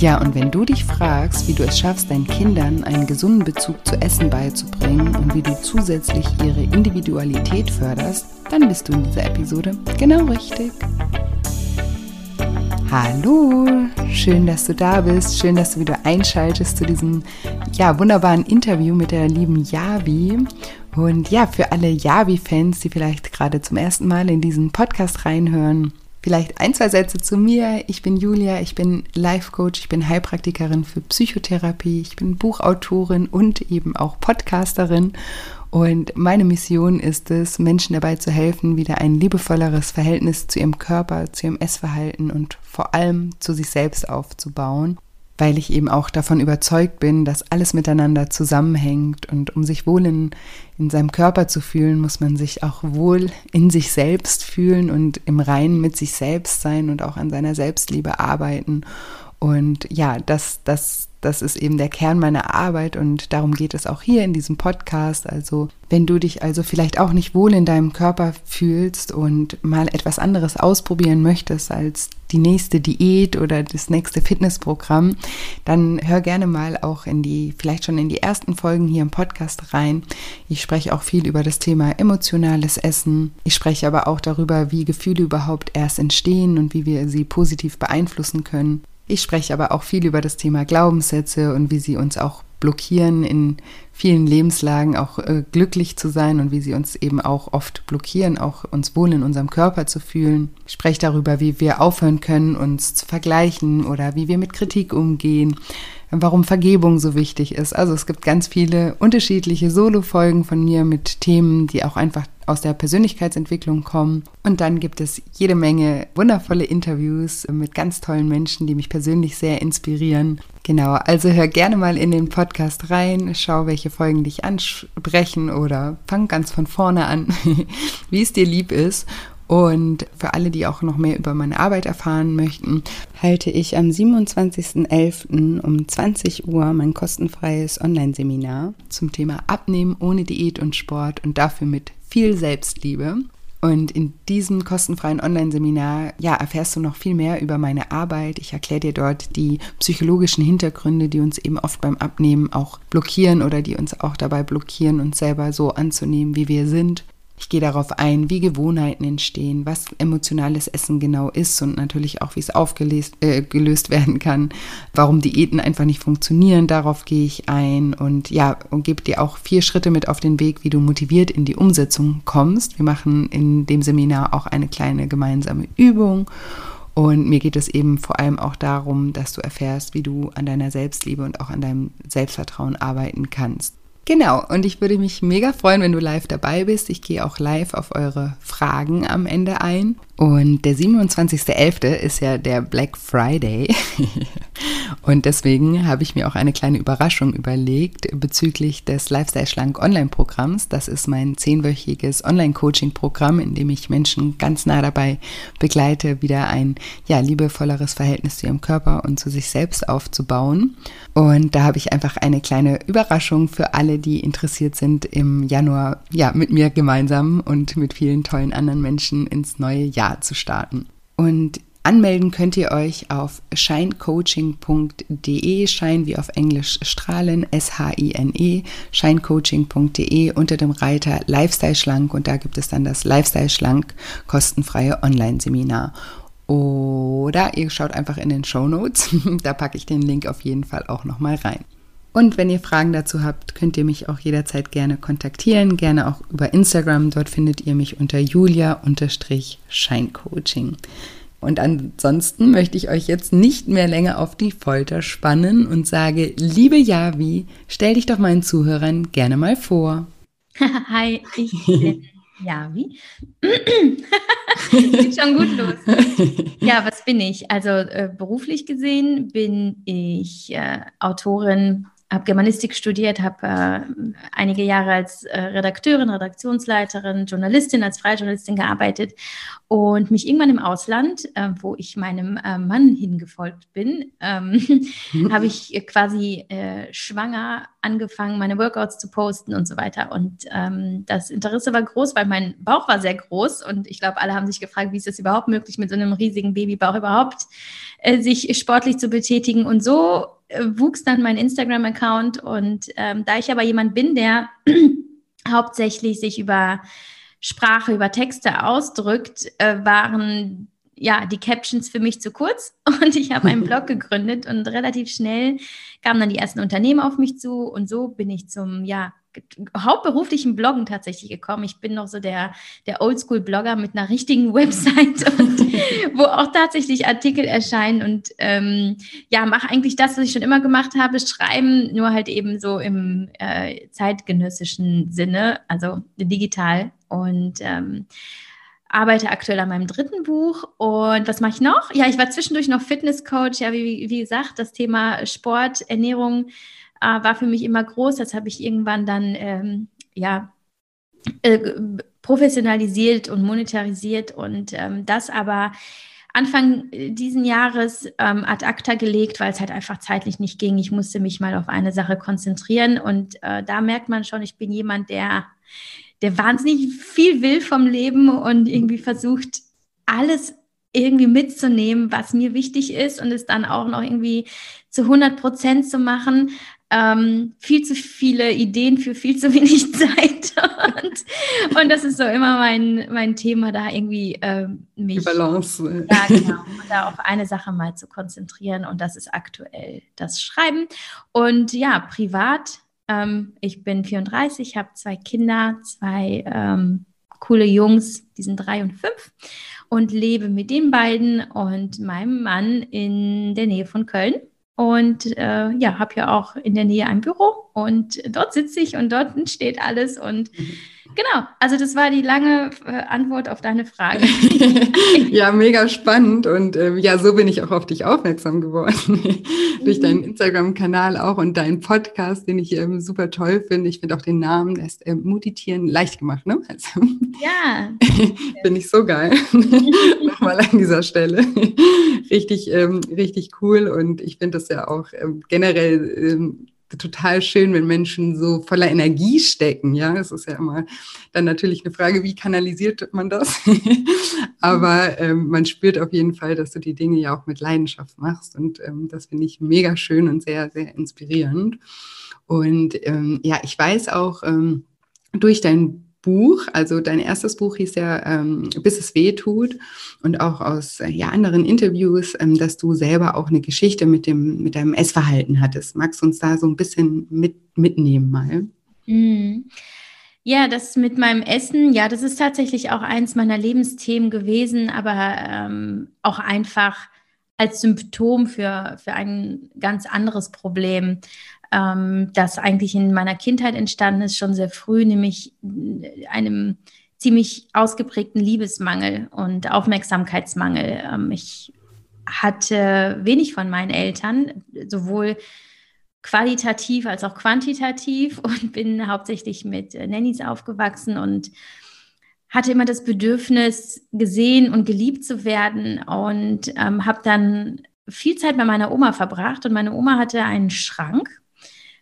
Ja, und wenn du dich fragst, wie du es schaffst, deinen Kindern einen gesunden Bezug zu Essen beizubringen und wie du zusätzlich ihre Individualität förderst, dann bist du in dieser Episode genau richtig. Hallo, schön, dass du da bist, schön, dass du wieder einschaltest zu diesem ja, wunderbaren Interview mit der lieben Yavi. Und ja, für alle Yavi-Fans, die vielleicht gerade zum ersten Mal in diesen Podcast reinhören, Vielleicht ein, zwei Sätze zu mir. Ich bin Julia, ich bin Life Coach, ich bin Heilpraktikerin für Psychotherapie, ich bin Buchautorin und eben auch Podcasterin. Und meine Mission ist es, Menschen dabei zu helfen, wieder ein liebevolleres Verhältnis zu ihrem Körper, zu ihrem Essverhalten und vor allem zu sich selbst aufzubauen weil ich eben auch davon überzeugt bin, dass alles miteinander zusammenhängt und um sich wohl in, in seinem Körper zu fühlen, muss man sich auch wohl in sich selbst fühlen und im Reinen mit sich selbst sein und auch an seiner Selbstliebe arbeiten. Und ja, das, das das ist eben der Kern meiner Arbeit und darum geht es auch hier in diesem Podcast. Also wenn du dich also vielleicht auch nicht wohl in deinem Körper fühlst und mal etwas anderes ausprobieren möchtest als die nächste Diät oder das nächste Fitnessprogramm, dann hör gerne mal auch in die, vielleicht schon in die ersten Folgen hier im Podcast rein. Ich spreche auch viel über das Thema emotionales Essen. Ich spreche aber auch darüber, wie Gefühle überhaupt erst entstehen und wie wir sie positiv beeinflussen können. Ich spreche aber auch viel über das Thema Glaubenssätze und wie sie uns auch blockieren, in vielen Lebenslagen auch äh, glücklich zu sein und wie sie uns eben auch oft blockieren, auch uns wohl in unserem Körper zu fühlen. Ich spreche darüber, wie wir aufhören können, uns zu vergleichen oder wie wir mit Kritik umgehen, warum Vergebung so wichtig ist. Also es gibt ganz viele unterschiedliche Solo-Folgen von mir mit Themen, die auch einfach aus der Persönlichkeitsentwicklung kommen. Und dann gibt es jede Menge wundervolle Interviews mit ganz tollen Menschen, die mich persönlich sehr inspirieren. Genau, also hör gerne mal in den Podcast rein, schau, welche Folgen dich ansprechen oder fang ganz von vorne an, wie es dir lieb ist. Und für alle, die auch noch mehr über meine Arbeit erfahren möchten, halte ich am 27.11. um 20 Uhr mein kostenfreies Online-Seminar zum Thema Abnehmen ohne Diät und Sport und dafür mit viel Selbstliebe. Und in diesem kostenfreien Online-Seminar, ja, erfährst du noch viel mehr über meine Arbeit. Ich erkläre dir dort die psychologischen Hintergründe, die uns eben oft beim Abnehmen auch blockieren oder die uns auch dabei blockieren, uns selber so anzunehmen, wie wir sind. Ich gehe darauf ein, wie Gewohnheiten entstehen, was emotionales Essen genau ist und natürlich auch, wie es aufgelöst äh, gelöst werden kann, warum Diäten einfach nicht funktionieren. Darauf gehe ich ein und ja, und gebe dir auch vier Schritte mit auf den Weg, wie du motiviert in die Umsetzung kommst. Wir machen in dem Seminar auch eine kleine gemeinsame Übung. Und mir geht es eben vor allem auch darum, dass du erfährst, wie du an deiner Selbstliebe und auch an deinem Selbstvertrauen arbeiten kannst. Genau, und ich würde mich mega freuen, wenn du live dabei bist. Ich gehe auch live auf eure Fragen am Ende ein. Und der 27.11. ist ja der Black Friday. und deswegen habe ich mir auch eine kleine Überraschung überlegt bezüglich des Lifestyle Schlank Online-Programms. Das ist mein zehnwöchiges Online-Coaching-Programm, in dem ich Menschen ganz nah dabei begleite, wieder ein ja, liebevolleres Verhältnis zu ihrem Körper und zu sich selbst aufzubauen. Und da habe ich einfach eine kleine Überraschung für alle, die interessiert sind, im Januar ja mit mir gemeinsam und mit vielen tollen anderen Menschen ins neue Jahr Jahr zu starten. Und anmelden könnt ihr euch auf shinecoaching.de, Shine wie auf Englisch strahlen, S-H-I-N-E, shinecoaching.de unter dem Reiter Lifestyle Schlank und da gibt es dann das Lifestyle Schlank kostenfreie Online-Seminar. Oder ihr schaut einfach in den Show Notes, da packe ich den Link auf jeden Fall auch nochmal rein. Und wenn ihr Fragen dazu habt, könnt ihr mich auch jederzeit gerne kontaktieren, gerne auch über Instagram. Dort findet ihr mich unter julia-scheincoaching. Und ansonsten möchte ich euch jetzt nicht mehr länger auf die Folter spannen und sage, liebe Javi, stell dich doch meinen Zuhörern gerne mal vor. Hi, ich bin Ja, wie? Geht schon gut los. Ja, was bin ich? Also äh, beruflich gesehen bin ich äh, Autorin habe Germanistik studiert, habe äh, einige Jahre als äh, Redakteurin, Redaktionsleiterin, Journalistin, als Freijournalistin gearbeitet und mich irgendwann im Ausland, äh, wo ich meinem äh, Mann hingefolgt bin, ähm, mhm. habe ich quasi äh, schwanger angefangen, meine Workouts zu posten und so weiter. Und ähm, das Interesse war groß, weil mein Bauch war sehr groß und ich glaube, alle haben sich gefragt, wie ist es überhaupt möglich, mit so einem riesigen Babybauch überhaupt äh, sich sportlich zu betätigen. Und so wuchs dann mein Instagram-Account und ähm, da ich aber jemand bin, der hauptsächlich sich über Sprache, über Texte ausdrückt, äh, waren ja die Captions für mich zu kurz. Und ich habe einen Blog gegründet und relativ schnell kamen dann die ersten Unternehmen auf mich zu. Und so bin ich zum ja hauptberuflichen Bloggen tatsächlich gekommen. Ich bin noch so der, der Oldschool-Blogger mit einer richtigen Website, und, wo auch tatsächlich Artikel erscheinen und ähm, ja, mache eigentlich das, was ich schon immer gemacht habe, schreiben, nur halt eben so im äh, zeitgenössischen Sinne, also digital und ähm, arbeite aktuell an meinem dritten Buch. Und was mache ich noch? Ja, ich war zwischendurch noch Fitnesscoach. Ja, wie, wie gesagt, das Thema Sport, Ernährung äh, war für mich immer groß. Das habe ich irgendwann dann ähm, ja äh, professionalisiert und monetarisiert und ähm, das aber Anfang diesen Jahres ähm, ad acta gelegt, weil es halt einfach zeitlich nicht ging. Ich musste mich mal auf eine Sache konzentrieren und äh, da merkt man schon, ich bin jemand, der, der wahnsinnig viel will vom Leben und irgendwie versucht, alles irgendwie mitzunehmen, was mir wichtig ist und es dann auch noch irgendwie zu 100 Prozent zu machen ähm, viel zu viele Ideen für viel zu wenig Zeit. und, und das ist so immer mein, mein Thema, da irgendwie ähm, mich. Die Balance. Ja, genau. da auf eine Sache mal zu konzentrieren. Und das ist aktuell das Schreiben. Und ja, privat. Ähm, ich bin 34, habe zwei Kinder, zwei ähm, coole Jungs, die sind drei und fünf und lebe mit den beiden und meinem Mann in der Nähe von Köln. Und äh, ja, habe ja auch in der Nähe ein Büro und dort sitze ich und dort steht alles. Und genau, also das war die lange äh, Antwort auf deine Frage. ja, mega spannend. Und äh, ja, so bin ich auch auf dich aufmerksam geworden. Durch deinen mhm. Instagram-Kanal auch und deinen Podcast, den ich ähm, super toll finde. Ich finde auch den Namen, der ist äh, Mutitieren leicht gemacht, ne? Also, ja. finde ich so geil. Nochmal an dieser Stelle. richtig, ähm, richtig cool. Und ich finde das ja auch ähm, generell ähm, total schön, wenn Menschen so voller Energie stecken. Ja, es ist ja immer dann natürlich eine Frage, wie kanalisiert man das? Aber ähm, man spürt auf jeden Fall, dass du die Dinge ja auch mit Leidenschaft machst. Und ähm, das finde ich mega schön und sehr, sehr inspirierend. Und ähm, ja, ich weiß auch ähm, durch dein Buch, also dein erstes Buch hieß ja ähm, Bis es weh tut und auch aus äh, ja, anderen Interviews, ähm, dass du selber auch eine Geschichte mit, dem, mit deinem Essverhalten hattest. Magst du uns da so ein bisschen mit, mitnehmen mal? Mhm. Ja, das mit meinem Essen, ja, das ist tatsächlich auch eins meiner Lebensthemen gewesen, aber ähm, auch einfach als Symptom für, für ein ganz anderes Problem ähm, das eigentlich in meiner Kindheit entstanden ist, schon sehr früh, nämlich einem ziemlich ausgeprägten Liebesmangel und Aufmerksamkeitsmangel. Ähm, ich hatte wenig von meinen Eltern, sowohl qualitativ als auch quantitativ und bin hauptsächlich mit Nannies aufgewachsen und hatte immer das Bedürfnis, gesehen und geliebt zu werden und ähm, habe dann viel Zeit bei meiner Oma verbracht und meine Oma hatte einen Schrank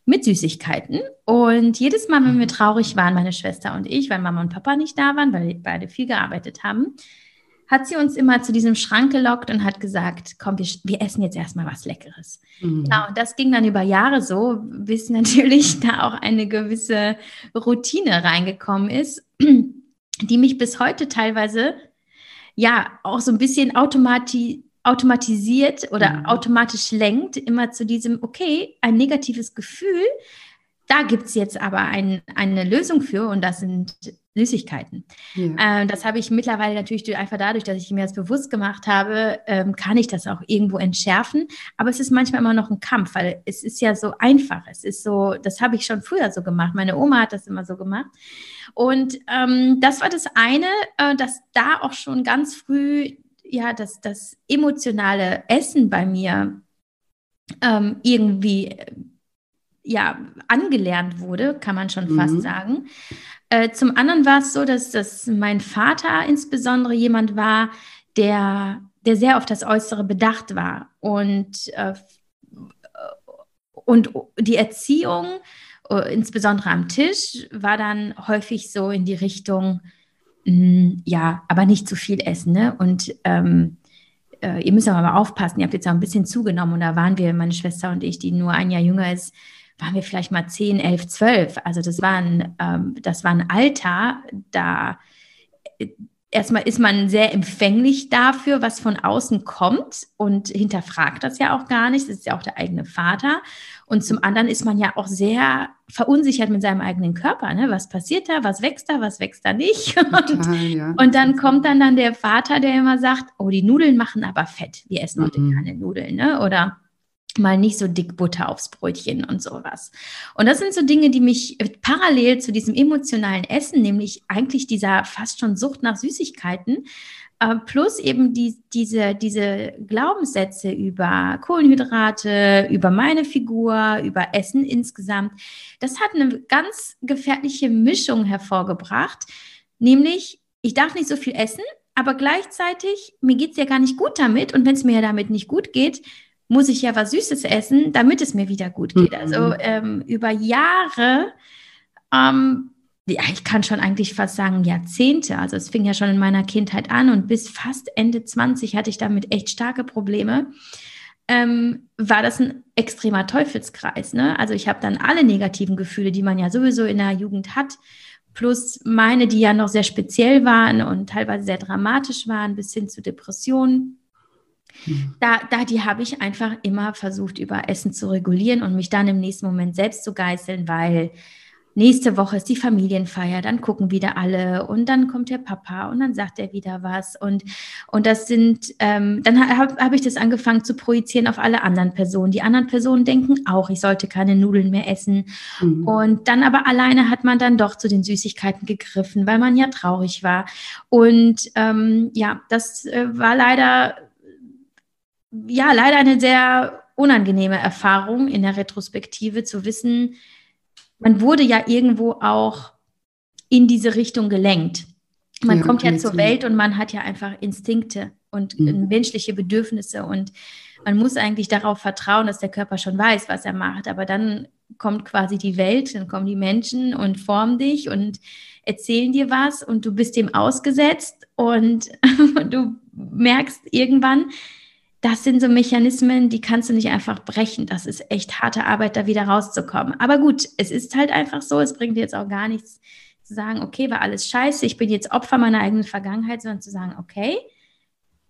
mit Süßigkeiten. Und jedes Mal, wenn wir traurig waren, meine Schwester und ich, weil Mama und Papa nicht da waren, weil wir beide viel gearbeitet haben, hat sie uns immer zu diesem Schrank gelockt und hat gesagt, komm, wir, wir essen jetzt erstmal was Leckeres. Mhm. Genau, und das ging dann über Jahre so, bis natürlich da auch eine gewisse Routine reingekommen ist, die mich bis heute teilweise ja auch so ein bisschen automatisch automatisiert oder mhm. automatisch lenkt, immer zu diesem, okay, ein negatives Gefühl, da gibt es jetzt aber ein, eine Lösung für und das sind Süßigkeiten. Ja. Ähm, das habe ich mittlerweile natürlich einfach dadurch, dass ich mir das bewusst gemacht habe, ähm, kann ich das auch irgendwo entschärfen. Aber es ist manchmal immer noch ein Kampf, weil es ist ja so einfach. Es ist so, das habe ich schon früher so gemacht. Meine Oma hat das immer so gemacht. Und ähm, das war das eine, äh, dass da auch schon ganz früh ja das, das emotionale Essen bei mir ähm, irgendwie ja angelernt wurde, kann man schon mhm. fast sagen. Äh, zum anderen war es so, dass, dass mein Vater insbesondere jemand war, der, der sehr auf das Äußere bedacht war. Und, äh, und die Erziehung, äh, insbesondere am Tisch, war dann häufig so in die Richtung, ja, aber nicht zu viel essen. Ne? Und ähm, äh, ihr müsst aber mal aufpassen, ihr habt jetzt auch ein bisschen zugenommen und da waren wir, meine Schwester und ich, die nur ein Jahr jünger ist, waren wir vielleicht mal 10, 11, 12. Also das war ein, ähm, das war ein Alter, da äh, erstmal ist man sehr empfänglich dafür, was von außen kommt und hinterfragt das ja auch gar nicht. Das ist ja auch der eigene Vater. Und zum anderen ist man ja auch sehr verunsichert mit seinem eigenen Körper. Ne? Was passiert da? Was wächst da? Was wächst da nicht? Total, und, ja. und, dann kommt dann, dann der Vater, der immer sagt, oh, die Nudeln machen aber fett. Wir essen heute mhm. keine Nudeln. Ne? Oder mal nicht so dick Butter aufs Brötchen und sowas. Und das sind so Dinge, die mich parallel zu diesem emotionalen Essen, nämlich eigentlich dieser fast schon Sucht nach Süßigkeiten, äh, plus eben die, diese, diese Glaubenssätze über Kohlenhydrate, über meine Figur, über Essen insgesamt, das hat eine ganz gefährliche Mischung hervorgebracht, nämlich ich darf nicht so viel essen, aber gleichzeitig, mir geht es ja gar nicht gut damit. Und wenn es mir ja damit nicht gut geht, muss ich ja was Süßes essen, damit es mir wieder gut geht. Mhm. Also ähm, über Jahre, ähm, ja, ich kann schon eigentlich fast sagen Jahrzehnte. Also es fing ja schon in meiner Kindheit an und bis fast Ende 20 hatte ich damit echt starke Probleme. Ähm, war das ein extremer Teufelskreis. Ne? Also ich habe dann alle negativen Gefühle, die man ja sowieso in der Jugend hat, plus meine, die ja noch sehr speziell waren und teilweise sehr dramatisch waren, bis hin zu Depressionen Mhm. Da, da, die habe ich einfach immer versucht, über Essen zu regulieren und mich dann im nächsten Moment selbst zu geißeln, weil nächste Woche ist die Familienfeier, dann gucken wieder alle und dann kommt der Papa und dann sagt er wieder was und, und das sind, ähm, dann habe hab ich das angefangen zu projizieren auf alle anderen Personen. Die anderen Personen denken auch, ich sollte keine Nudeln mehr essen mhm. und dann aber alleine hat man dann doch zu den Süßigkeiten gegriffen, weil man ja traurig war und ähm, ja, das äh, war leider ja, leider eine sehr unangenehme Erfahrung in der Retrospektive zu wissen, man wurde ja irgendwo auch in diese Richtung gelenkt. Man ja, kommt ja zur Welt und man hat ja einfach Instinkte und mhm. menschliche Bedürfnisse und man muss eigentlich darauf vertrauen, dass der Körper schon weiß, was er macht. Aber dann kommt quasi die Welt, dann kommen die Menschen und formen dich und erzählen dir was und du bist dem ausgesetzt und du merkst irgendwann, das sind so Mechanismen, die kannst du nicht einfach brechen. Das ist echt harte Arbeit, da wieder rauszukommen. Aber gut, es ist halt einfach so, es bringt dir jetzt auch gar nichts zu sagen, okay, war alles scheiße, ich bin jetzt Opfer meiner eigenen Vergangenheit, sondern zu sagen, okay,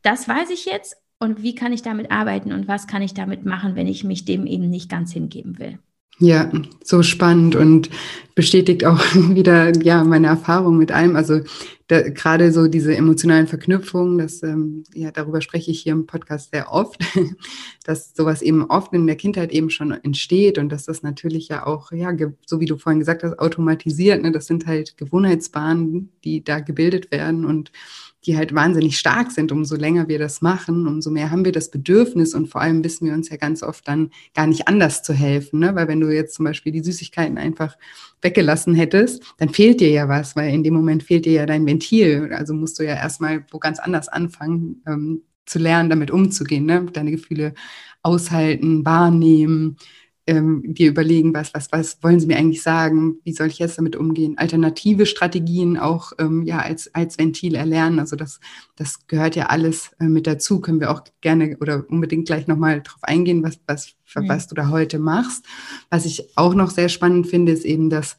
das weiß ich jetzt und wie kann ich damit arbeiten und was kann ich damit machen, wenn ich mich dem eben nicht ganz hingeben will. Ja, so spannend und bestätigt auch wieder ja meine Erfahrung mit allem. Also da, gerade so diese emotionalen Verknüpfungen, das ähm, ja darüber spreche ich hier im Podcast sehr oft, dass sowas eben oft in der Kindheit eben schon entsteht und dass das natürlich ja auch ja so wie du vorhin gesagt hast automatisiert. Ne, das sind halt Gewohnheitsbahnen, die da gebildet werden und die halt wahnsinnig stark sind. Umso länger wir das machen, umso mehr haben wir das Bedürfnis und vor allem wissen wir uns ja ganz oft dann gar nicht anders zu helfen. Ne? Weil wenn du jetzt zum Beispiel die Süßigkeiten einfach weggelassen hättest, dann fehlt dir ja was, weil in dem Moment fehlt dir ja dein Ventil. Also musst du ja erstmal wo ganz anders anfangen ähm, zu lernen, damit umzugehen, ne? deine Gefühle aushalten, wahrnehmen, ähm, dir überlegen, was, was, was wollen sie mir eigentlich sagen, wie soll ich jetzt damit umgehen, alternative Strategien auch ähm, ja, als, als Ventil erlernen. Also das, das gehört ja alles äh, mit dazu. Können wir auch gerne oder unbedingt gleich nochmal drauf eingehen, was, was, mhm. was du da heute machst. Was ich auch noch sehr spannend finde, ist eben, dass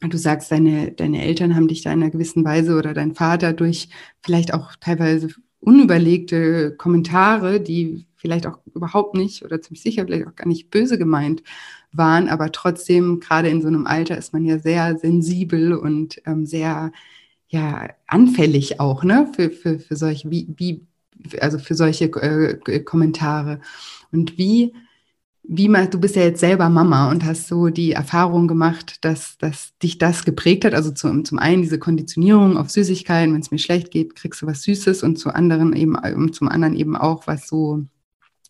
du sagst, deine, deine Eltern haben dich da in einer gewissen Weise oder dein Vater durch vielleicht auch teilweise unüberlegte Kommentare, die vielleicht auch überhaupt nicht oder ziemlich sicher vielleicht auch gar nicht böse gemeint waren, aber trotzdem, gerade in so einem Alter ist man ja sehr sensibel und ähm, sehr ja, anfällig auch, ne, für, für, für solche, wie, wie, also für solche äh, Kommentare. Und wie wie mal, du bist ja jetzt selber Mama und hast so die Erfahrung gemacht, dass, dass dich das geprägt hat. Also zum, zum einen diese Konditionierung auf Süßigkeiten, wenn es mir schlecht geht, kriegst du was Süßes und zu anderen eben, und zum anderen eben auch, was so,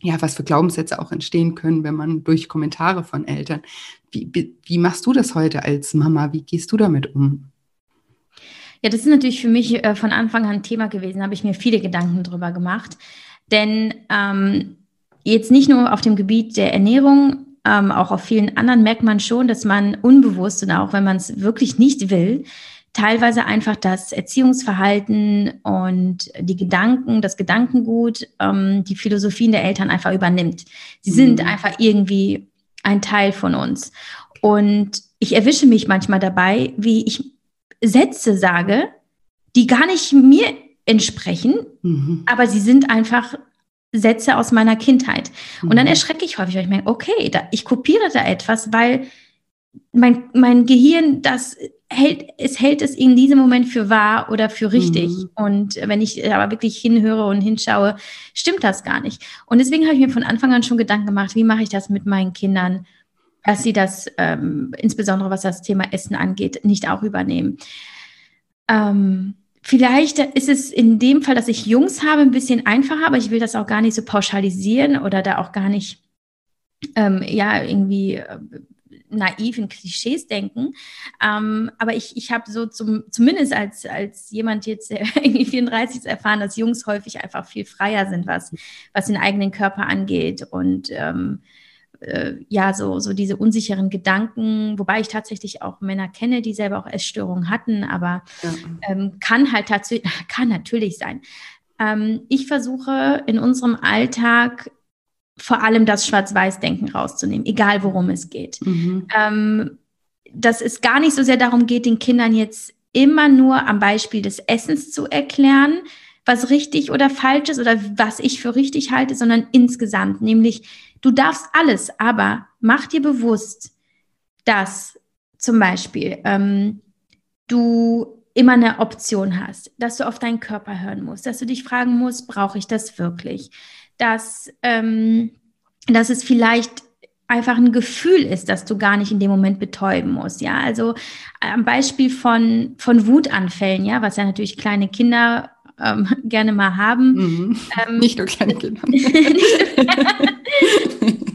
ja, was für Glaubenssätze auch entstehen können, wenn man durch Kommentare von Eltern. Wie, wie, wie machst du das heute als Mama? Wie gehst du damit um? Ja, das ist natürlich für mich äh, von Anfang an ein Thema gewesen, da habe ich mir viele Gedanken drüber gemacht. Denn ähm, jetzt nicht nur auf dem Gebiet der Ernährung, ähm, auch auf vielen anderen merkt man schon, dass man unbewusst und auch wenn man es wirklich nicht will, teilweise einfach das Erziehungsverhalten und die Gedanken, das Gedankengut, ähm, die Philosophien der Eltern einfach übernimmt. Sie mhm. sind einfach irgendwie ein Teil von uns. Und ich erwische mich manchmal dabei, wie ich Sätze sage, die gar nicht mir entsprechen, mhm. aber sie sind einfach Sätze aus meiner Kindheit. Und dann mhm. erschrecke ich häufig, weil ich merke, okay, da, ich kopiere da etwas, weil mein, mein Gehirn, das hält, es hält es in diesem Moment für wahr oder für richtig. Mhm. Und wenn ich aber wirklich hinhöre und hinschaue, stimmt das gar nicht. Und deswegen habe ich mir von Anfang an schon Gedanken gemacht, wie mache ich das mit meinen Kindern, dass sie das, ähm, insbesondere was das Thema Essen angeht, nicht auch übernehmen. Ähm, Vielleicht ist es in dem Fall, dass ich Jungs habe, ein bisschen einfacher, aber ich will das auch gar nicht so pauschalisieren oder da auch gar nicht, ähm, ja, irgendwie naiv in Klischees denken. Ähm, aber ich, ich habe so zum, zumindest als, als jemand jetzt irgendwie 34 erfahren, dass Jungs häufig einfach viel freier sind, was, was den eigenen Körper angeht und ähm, äh, ja, so, so diese unsicheren Gedanken, wobei ich tatsächlich auch Männer kenne, die selber auch Essstörungen hatten, aber ja. ähm, kann halt tatsächlich, kann natürlich sein. Ähm, ich versuche in unserem Alltag vor allem das Schwarz-Weiß-Denken rauszunehmen, egal worum es geht. Mhm. Ähm, dass es gar nicht so sehr darum geht, den Kindern jetzt immer nur am Beispiel des Essens zu erklären, was richtig oder falsch ist oder was ich für richtig halte, sondern insgesamt, nämlich Du darfst alles, aber mach dir bewusst, dass zum Beispiel ähm, du immer eine Option hast, dass du auf deinen Körper hören musst, dass du dich fragen musst, brauche ich das wirklich? Dass, ähm, dass es vielleicht einfach ein Gefühl ist, dass du gar nicht in dem Moment betäuben musst. Ja, also am Beispiel von, von Wutanfällen, ja, was ja natürlich kleine Kinder ähm, gerne mal haben. Mhm. Ähm, nicht nur kleine Kinder.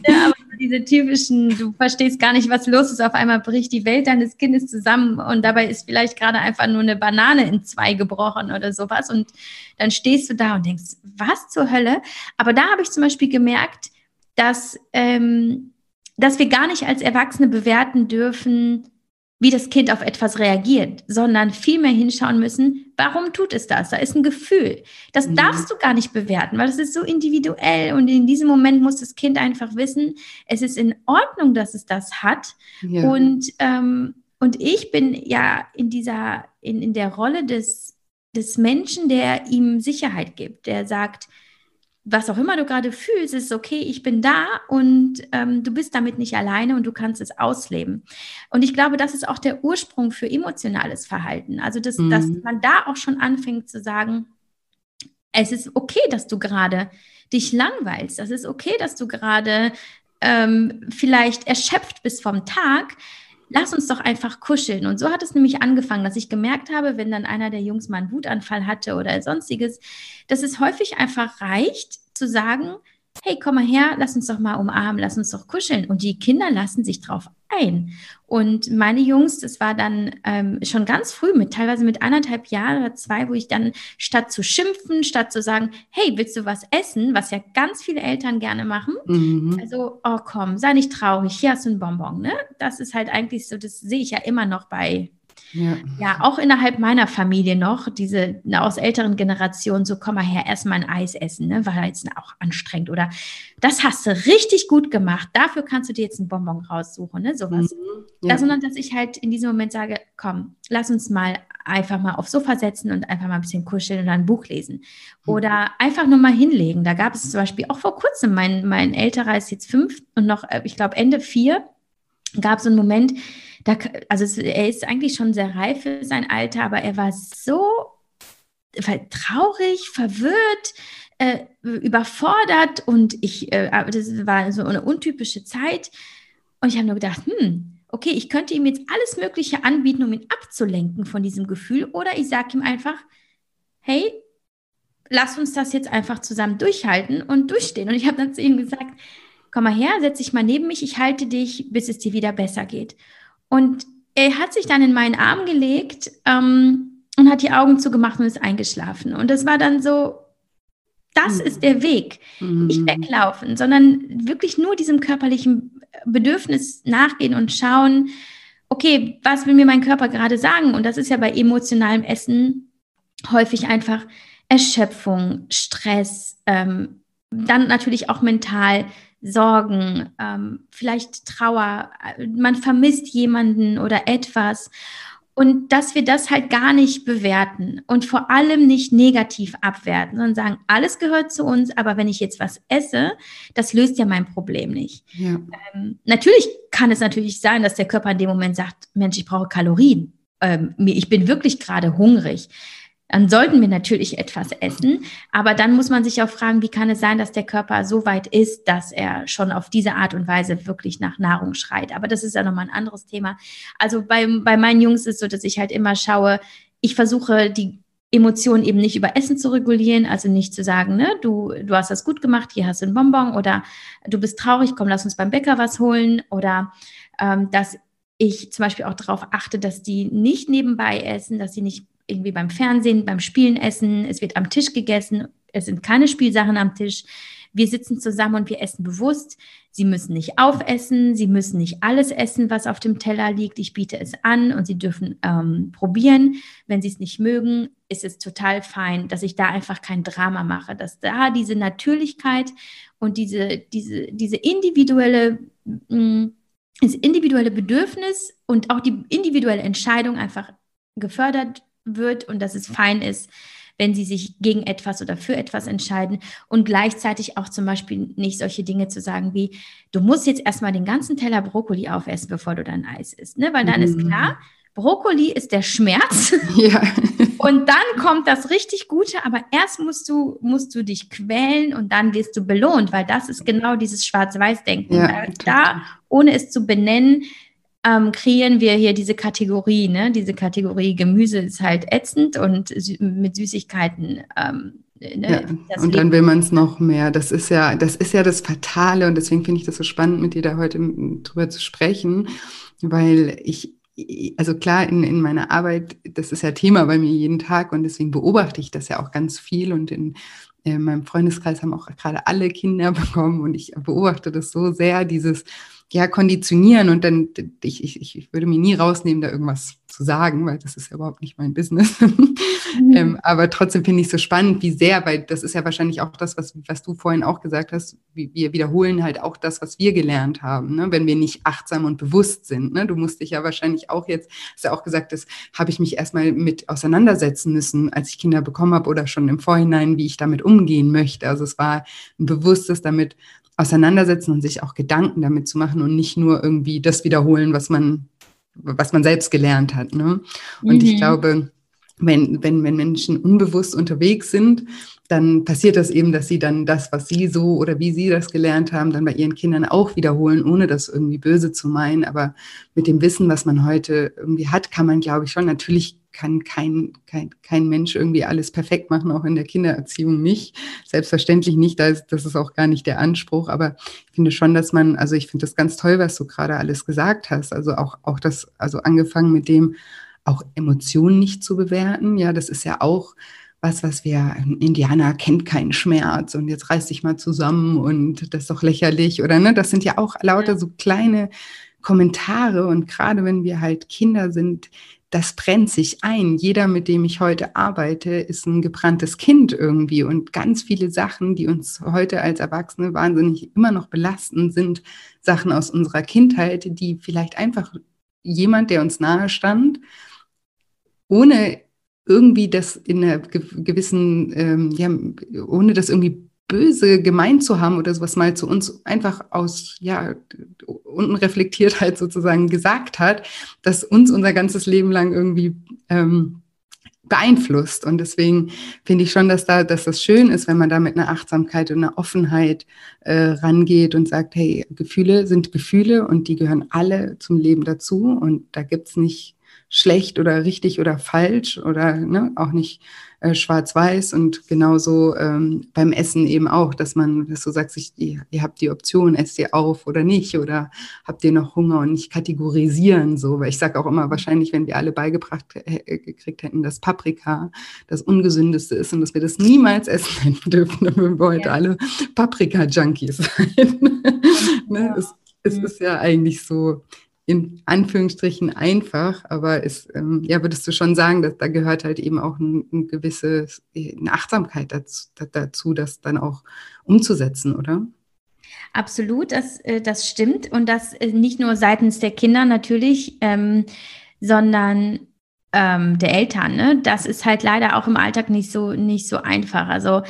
ja, aber diese typischen, du verstehst gar nicht, was los ist, auf einmal bricht die Welt deines Kindes zusammen und dabei ist vielleicht gerade einfach nur eine Banane in zwei gebrochen oder sowas und dann stehst du da und denkst, was zur Hölle? Aber da habe ich zum Beispiel gemerkt, dass, ähm, dass wir gar nicht als Erwachsene bewerten dürfen, wie das Kind auf etwas reagiert, sondern vielmehr hinschauen müssen, warum tut es das? Da ist ein Gefühl. Das mhm. darfst du gar nicht bewerten, weil es ist so individuell und in diesem Moment muss das Kind einfach wissen, es ist in Ordnung, dass es das hat. Ja. Und, ähm, und ich bin ja in dieser, in, in der Rolle des, des Menschen, der ihm Sicherheit gibt, der sagt, was auch immer du gerade fühlst, ist okay, ich bin da und ähm, du bist damit nicht alleine und du kannst es ausleben. Und ich glaube, das ist auch der Ursprung für emotionales Verhalten. Also, dass, mhm. dass man da auch schon anfängt zu sagen, es ist okay, dass du gerade dich langweilst. Es ist okay, dass du gerade ähm, vielleicht erschöpft bist vom Tag lass uns doch einfach kuscheln. Und so hat es nämlich angefangen, dass ich gemerkt habe, wenn dann einer der Jungs mal einen Wutanfall hatte oder sonstiges, dass es häufig einfach reicht zu sagen, hey, komm mal her, lass uns doch mal umarmen, lass uns doch kuscheln. Und die Kinder lassen sich drauf ein. Und meine Jungs, das war dann ähm, schon ganz früh, mit teilweise mit anderthalb Jahren oder zwei, wo ich dann statt zu schimpfen, statt zu sagen, hey, willst du was essen, was ja ganz viele Eltern gerne machen, mhm. also, oh komm, sei nicht traurig, hier hast du ein Bonbon, ne? Das ist halt eigentlich so, das sehe ich ja immer noch bei ja. ja, auch innerhalb meiner Familie noch, diese aus älteren Generationen, so komm mal her, erstmal ein Eis essen, ne? war jetzt auch anstrengend. Oder das hast du richtig gut gemacht, dafür kannst du dir jetzt einen Bonbon raussuchen, ne? sowas. Mhm, ja. sondern dass ich halt in diesem Moment sage, komm, lass uns mal einfach mal aufs Sofa setzen und einfach mal ein bisschen kuscheln und ein Buch lesen. Mhm. Oder einfach nur mal hinlegen. Da gab es zum Beispiel auch vor kurzem, mein, mein älterer ist jetzt fünf und noch, äh, ich glaube, Ende vier, gab es einen Moment, da, also er ist eigentlich schon sehr reif für sein Alter, aber er war so traurig, verwirrt, äh, überfordert und ich, äh, das war so eine untypische Zeit. Und ich habe nur gedacht, hm, okay, ich könnte ihm jetzt alles Mögliche anbieten, um ihn abzulenken von diesem Gefühl. Oder ich sage ihm einfach, hey, lass uns das jetzt einfach zusammen durchhalten und durchstehen. Und ich habe dann zu ihm gesagt, komm mal her, setz dich mal neben mich, ich halte dich, bis es dir wieder besser geht. Und er hat sich dann in meinen Arm gelegt ähm, und hat die Augen zugemacht und ist eingeschlafen. Und das war dann so, das mhm. ist der Weg. Mhm. Nicht weglaufen, sondern wirklich nur diesem körperlichen Bedürfnis nachgehen und schauen, okay, was will mir mein Körper gerade sagen? Und das ist ja bei emotionalem Essen häufig einfach Erschöpfung, Stress, ähm, dann natürlich auch mental Sorgen, ähm, vielleicht Trauer, man vermisst jemanden oder etwas und dass wir das halt gar nicht bewerten und vor allem nicht negativ abwerten, sondern sagen, alles gehört zu uns, aber wenn ich jetzt was esse, das löst ja mein Problem nicht. Ja. Ähm, natürlich kann es natürlich sein, dass der Körper in dem Moment sagt, Mensch, ich brauche Kalorien. Ähm, ich bin wirklich gerade hungrig dann sollten wir natürlich etwas essen. Aber dann muss man sich auch fragen, wie kann es sein, dass der Körper so weit ist, dass er schon auf diese Art und Weise wirklich nach Nahrung schreit. Aber das ist ja nochmal ein anderes Thema. Also bei, bei meinen Jungs ist es so, dass ich halt immer schaue, ich versuche die Emotionen eben nicht über Essen zu regulieren, also nicht zu sagen, ne, du, du hast das gut gemacht, hier hast du einen Bonbon oder du bist traurig, komm, lass uns beim Bäcker was holen oder ähm, dass ich zum Beispiel auch darauf achte, dass die nicht nebenbei essen, dass sie nicht irgendwie beim Fernsehen, beim Spielen essen, es wird am Tisch gegessen, es sind keine Spielsachen am Tisch. Wir sitzen zusammen und wir essen bewusst. Sie müssen nicht aufessen, sie müssen nicht alles essen, was auf dem Teller liegt. Ich biete es an und sie dürfen ähm, probieren. Wenn sie es nicht mögen, ist es total fein, dass ich da einfach kein Drama mache, dass da diese Natürlichkeit und diese, diese, diese individuelle, mh, mm, das individuelle Bedürfnis und auch die individuelle Entscheidung einfach gefördert wird und dass es fein ist, wenn sie sich gegen etwas oder für etwas entscheiden und gleichzeitig auch zum Beispiel nicht solche Dinge zu sagen wie, du musst jetzt erstmal den ganzen Teller Brokkoli aufessen, bevor du dein Eis isst, ne? weil dann mhm. ist klar, Brokkoli ist der Schmerz ja. und dann kommt das richtig Gute, aber erst musst du, musst du dich quälen und dann wirst du belohnt, weil das ist genau dieses Schwarz-Weiß-Denken. Ja, da, ohne es zu benennen, ähm, kreieren wir hier diese Kategorie, ne? diese Kategorie Gemüse ist halt ätzend und mit Süßigkeiten. Ähm, ne? ja, und dann will man es noch mehr. Das ist ja, das ist ja das Fatale und deswegen finde ich das so spannend, mit dir da heute drüber zu sprechen, weil ich also klar, in, in meiner Arbeit, das ist ja Thema bei mir jeden Tag und deswegen beobachte ich das ja auch ganz viel und in, in meinem Freundeskreis haben auch gerade alle Kinder bekommen und ich beobachte das so sehr, dieses, ja, konditionieren und dann, ich, ich, ich würde mir nie rausnehmen, da irgendwas zu sagen, weil das ist ja überhaupt nicht mein Business. Mhm. ähm, aber trotzdem finde ich es so spannend, wie sehr, weil das ist ja wahrscheinlich auch das, was, was du vorhin auch gesagt hast, wie, wir wiederholen halt auch das, was wir gelernt haben, ne? wenn wir nicht achtsam und bewusst sind. Ne? Du musst dich ja wahrscheinlich auch jetzt, hast ja auch gesagt, das habe ich mich erstmal mit auseinandersetzen müssen, als ich Kinder bekommen habe oder schon im Vorhinein, wie ich damit umgehen möchte. Also es war ein bewusstes damit auseinandersetzen und sich auch Gedanken damit zu machen und nicht nur irgendwie das wiederholen, was man, was man selbst gelernt hat. Ne? Und mhm. ich glaube, wenn, wenn, wenn Menschen unbewusst unterwegs sind, dann passiert das eben, dass sie dann das, was sie so oder wie sie das gelernt haben, dann bei ihren Kindern auch wiederholen, ohne das irgendwie böse zu meinen. Aber mit dem Wissen, was man heute irgendwie hat, kann man, glaube ich, schon natürlich kann kein, kein, kein Mensch irgendwie alles perfekt machen, auch in der Kindererziehung nicht. Selbstverständlich nicht, das, das ist auch gar nicht der Anspruch, aber ich finde schon, dass man, also ich finde das ganz toll, was du gerade alles gesagt hast. Also auch, auch das, also angefangen mit dem, auch Emotionen nicht zu bewerten. Ja, das ist ja auch was, was wir, Indianer kennt keinen Schmerz und jetzt reiß dich mal zusammen und das ist doch lächerlich oder ne, das sind ja auch lauter so kleine Kommentare und gerade wenn wir halt Kinder sind, das brennt sich ein. Jeder, mit dem ich heute arbeite, ist ein gebranntes Kind irgendwie. Und ganz viele Sachen, die uns heute als Erwachsene wahnsinnig immer noch belasten, sind Sachen aus unserer Kindheit, die vielleicht einfach jemand, der uns nahe stand, ohne irgendwie das in einer gewissen, ähm, ja, ohne das irgendwie böse gemeint zu haben oder sowas mal zu uns einfach aus, ja, unten reflektiert halt sozusagen gesagt hat, dass uns unser ganzes Leben lang irgendwie ähm, beeinflusst. Und deswegen finde ich schon, dass da, dass das schön ist, wenn man da mit einer Achtsamkeit und einer Offenheit äh, rangeht und sagt, hey, Gefühle sind Gefühle und die gehören alle zum Leben dazu. Und da gibt's nicht schlecht oder richtig oder falsch oder ne, auch nicht äh, schwarz-weiß und genauso ähm, beim Essen eben auch, dass man, dass du sagst, ich, ihr, ihr, habt die Option, esst ihr auf oder nicht oder habt ihr noch Hunger und nicht kategorisieren so, weil ich sage auch immer, wahrscheinlich, wenn wir alle beigebracht äh, gekriegt hätten, dass Paprika das ungesündeste ist und dass wir das niemals essen hätten dürfen, dann würden wir heute ja. alle Paprika-Junkies sein. ne? es, es mhm. ist ja eigentlich so, in Anführungsstrichen einfach, aber es, ähm, ja, würdest du schon sagen, dass da gehört halt eben auch ein, ein gewisses, eine Achtsamkeit dazu, dazu, das dann auch umzusetzen, oder? Absolut, das, äh, das stimmt. Und das äh, nicht nur seitens der Kinder natürlich, ähm, sondern ähm, der Eltern. Ne? Das ist halt leider auch im Alltag nicht so, nicht so einfach. Also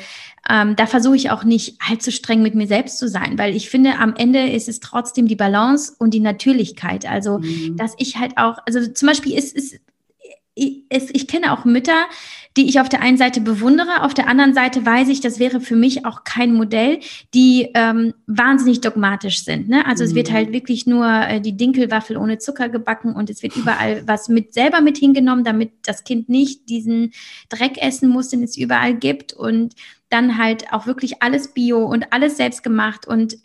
ähm, da versuche ich auch nicht allzu streng mit mir selbst zu sein, weil ich finde, am Ende ist es trotzdem die Balance und die Natürlichkeit. Also, mhm. dass ich halt auch, also zum Beispiel ist, ist ich, ich kenne auch Mütter, die ich auf der einen Seite bewundere, auf der anderen Seite weiß ich, das wäre für mich auch kein Modell, die ähm, wahnsinnig dogmatisch sind. Ne? Also mhm. es wird mhm. halt wirklich nur äh, die Dinkelwaffel ohne Zucker gebacken und es wird überall was mit selber mit hingenommen, damit das Kind nicht diesen Dreck essen muss, den es überall gibt und dann halt auch wirklich alles Bio und alles selbst gemacht und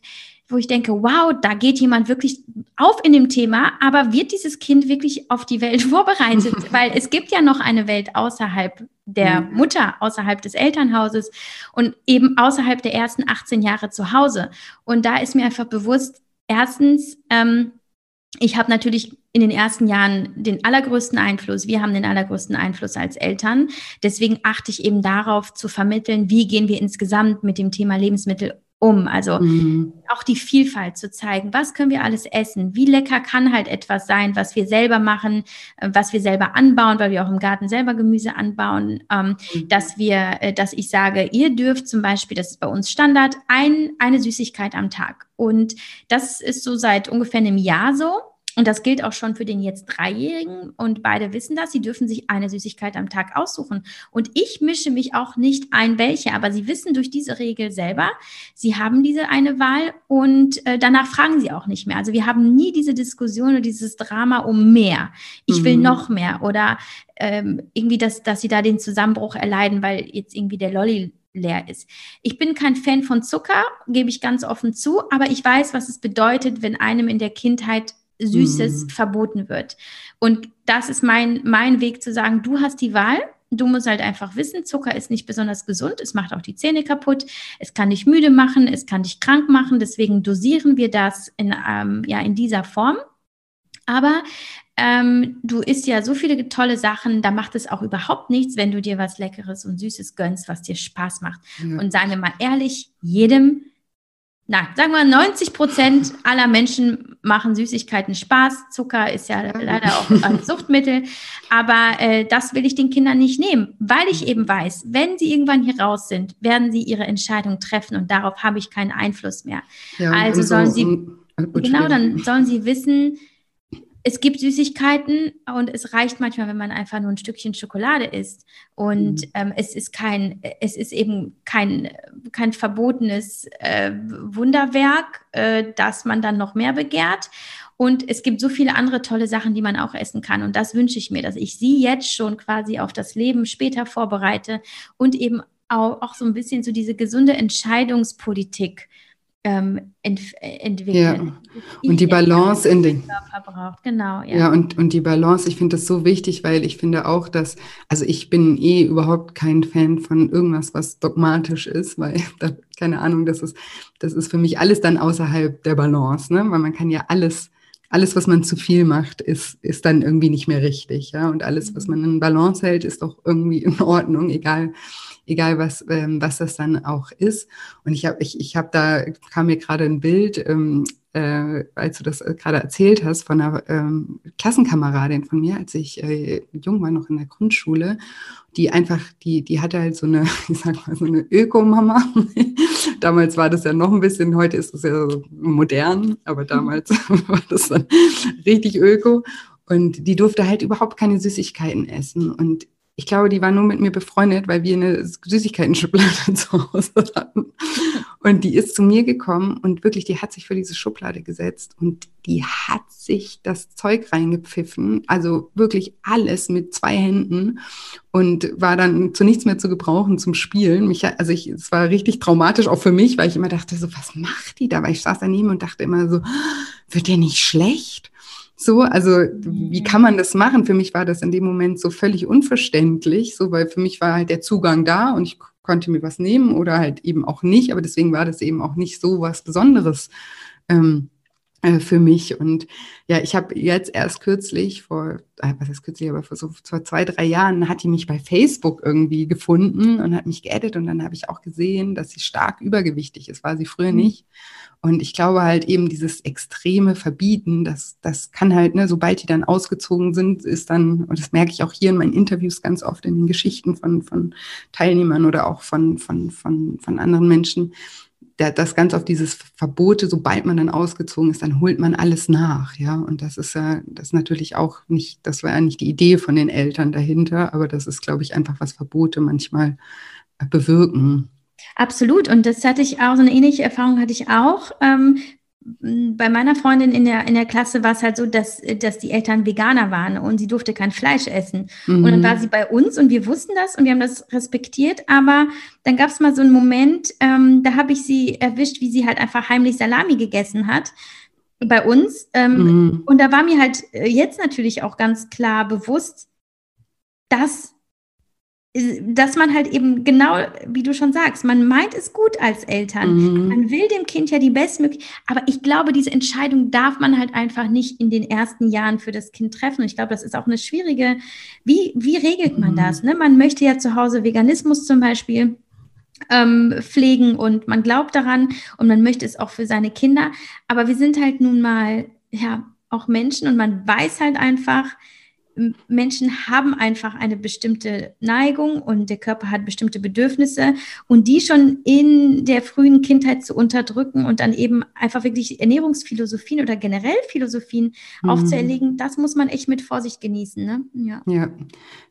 wo ich denke, wow, da geht jemand wirklich auf in dem Thema, aber wird dieses Kind wirklich auf die Welt vorbereitet? Weil es gibt ja noch eine Welt außerhalb der. Mutter, außerhalb des Elternhauses und eben außerhalb der ersten 18 Jahre zu Hause. Und da ist mir einfach bewusst, erstens, ähm, ich habe natürlich in den ersten Jahren den allergrößten Einfluss. Wir haben den allergrößten Einfluss als Eltern. Deswegen achte ich eben darauf zu vermitteln, wie gehen wir insgesamt mit dem Thema Lebensmittel um. Also mhm. auch die Vielfalt zu zeigen. Was können wir alles essen? Wie lecker kann halt etwas sein, was wir selber machen, äh, was wir selber anbauen, weil wir auch im Garten selber Gemüse anbauen. Ähm, mhm. Dass wir, äh, dass ich sage, ihr dürft zum Beispiel, das ist bei uns Standard, ein, eine Süßigkeit am Tag. Und das ist so seit ungefähr einem Jahr so. Und das gilt auch schon für den jetzt Dreijährigen. Und beide wissen das. Sie dürfen sich eine Süßigkeit am Tag aussuchen. Und ich mische mich auch nicht ein, welche. Aber sie wissen durch diese Regel selber, sie haben diese eine Wahl und äh, danach fragen sie auch nicht mehr. Also wir haben nie diese Diskussion oder dieses Drama um mehr. Ich mhm. will noch mehr. Oder ähm, irgendwie, dass, dass sie da den Zusammenbruch erleiden, weil jetzt irgendwie der Lolli leer ist. Ich bin kein Fan von Zucker, gebe ich ganz offen zu, aber ich weiß, was es bedeutet, wenn einem in der Kindheit Süßes mhm. verboten wird. Und das ist mein, mein Weg zu sagen, du hast die Wahl. Du musst halt einfach wissen, Zucker ist nicht besonders gesund. Es macht auch die Zähne kaputt. Es kann dich müde machen. Es kann dich krank machen. Deswegen dosieren wir das in, ähm, ja, in dieser Form. Aber ähm, du isst ja so viele tolle Sachen, da macht es auch überhaupt nichts, wenn du dir was Leckeres und Süßes gönnst, was dir Spaß macht. Ja. Und seien wir mal ehrlich, jedem na, sagen wir 90 Prozent aller Menschen machen Süßigkeiten Spaß. Zucker ist ja leider auch ein Suchtmittel. Aber äh, das will ich den Kindern nicht nehmen, weil ich eben weiß, wenn sie irgendwann hier raus sind, werden sie ihre Entscheidung treffen und darauf habe ich keinen Einfluss mehr. Ja, also sollen so, sie, genau, dann sollen sie wissen, es gibt Süßigkeiten und es reicht manchmal, wenn man einfach nur ein Stückchen Schokolade isst. Und mhm. ähm, es ist kein, es ist eben kein, kein verbotenes äh, Wunderwerk, äh, dass man dann noch mehr begehrt. Und es gibt so viele andere tolle Sachen, die man auch essen kann. Und das wünsche ich mir, dass ich sie jetzt schon quasi auf das Leben später vorbereite und eben auch, auch so ein bisschen so diese gesunde Entscheidungspolitik ähm, ent entwickeln. Ja. Und die Balance in den braucht. Genau, ja. Ja, und, und die Balance, ich finde das so wichtig, weil ich finde auch, dass, also ich bin eh überhaupt kein Fan von irgendwas, was dogmatisch ist, weil da, keine Ahnung, das ist, das ist für mich alles dann außerhalb der Balance, ne? Weil man kann ja alles, alles, was man zu viel macht, ist, ist dann irgendwie nicht mehr richtig, ja. Und alles, was mhm. man in Balance hält, ist doch irgendwie in Ordnung, egal egal was, ähm, was das dann auch ist. Und ich habe, ich, ich habe da, kam mir gerade ein Bild, ähm, äh, als du das äh, gerade erzählt hast, von einer ähm, Klassenkameradin von mir, als ich äh, jung war, noch in der Grundschule, die einfach, die, die hatte halt so eine, ich sag mal, so eine Ökomama. damals war das ja noch ein bisschen, heute ist es ja so modern, aber damals war das dann richtig öko. Und die durfte halt überhaupt keine Süßigkeiten essen. Und ich glaube, die war nur mit mir befreundet, weil wir eine Süßigkeiten-Schublade zu Hause hatten. Und die ist zu mir gekommen und wirklich, die hat sich für diese Schublade gesetzt und die hat sich das Zeug reingepfiffen, also wirklich alles mit zwei Händen und war dann zu nichts mehr zu gebrauchen zum Spielen. Mich, also ich, es war richtig traumatisch auch für mich, weil ich immer dachte so, was macht die da? Weil ich saß daneben und dachte immer so, wird der nicht schlecht? So, also wie mhm. kann man das machen? Für mich war das in dem Moment so völlig unverständlich, so weil für mich war halt der Zugang da und ich konnte mir was nehmen oder halt eben auch nicht, aber deswegen war das eben auch nicht so was Besonderes ähm, äh, für mich. Und ja, ich habe jetzt erst kürzlich, vor, äh, was ist kürzlich, aber vor so vor zwei, drei Jahren, hat die mich bei Facebook irgendwie gefunden und hat mich geaddet und dann habe ich auch gesehen, dass sie stark übergewichtig ist, war sie früher mhm. nicht. Und ich glaube halt eben dieses extreme Verbieten, das, das kann halt, ne, sobald die dann ausgezogen sind, ist dann, und das merke ich auch hier in meinen Interviews ganz oft in den Geschichten von, von Teilnehmern oder auch von, von, von, von anderen Menschen, das ganz auf dieses Verbote, sobald man dann ausgezogen ist, dann holt man alles nach, ja. Und das ist ja, das ist natürlich auch nicht, das war ja nicht die Idee von den Eltern dahinter, aber das ist, glaube ich, einfach was Verbote manchmal bewirken. Absolut. Und das hatte ich auch, so eine ähnliche Erfahrung hatte ich auch. Ähm, bei meiner Freundin in der, in der Klasse war es halt so, dass, dass die Eltern Veganer waren und sie durfte kein Fleisch essen. Mhm. Und dann war sie bei uns und wir wussten das und wir haben das respektiert. Aber dann gab es mal so einen Moment, ähm, da habe ich sie erwischt, wie sie halt einfach heimlich Salami gegessen hat bei uns. Ähm, mhm. Und da war mir halt äh, jetzt natürlich auch ganz klar bewusst, dass dass man halt eben genau, wie du schon sagst, man meint es gut als Eltern. Mhm. Man will dem Kind ja die bestmögliche, aber ich glaube, diese Entscheidung darf man halt einfach nicht in den ersten Jahren für das Kind treffen. Und ich glaube, das ist auch eine schwierige, wie, wie regelt man mhm. das? Ne? Man möchte ja zu Hause Veganismus zum Beispiel ähm, pflegen und man glaubt daran und man möchte es auch für seine Kinder. Aber wir sind halt nun mal, ja, auch Menschen und man weiß halt einfach, Menschen haben einfach eine bestimmte Neigung und der Körper hat bestimmte Bedürfnisse und die schon in der frühen Kindheit zu unterdrücken und dann eben einfach wirklich Ernährungsphilosophien oder generell Philosophien mhm. aufzuerlegen, das muss man echt mit Vorsicht genießen. Ne? Ja. ja.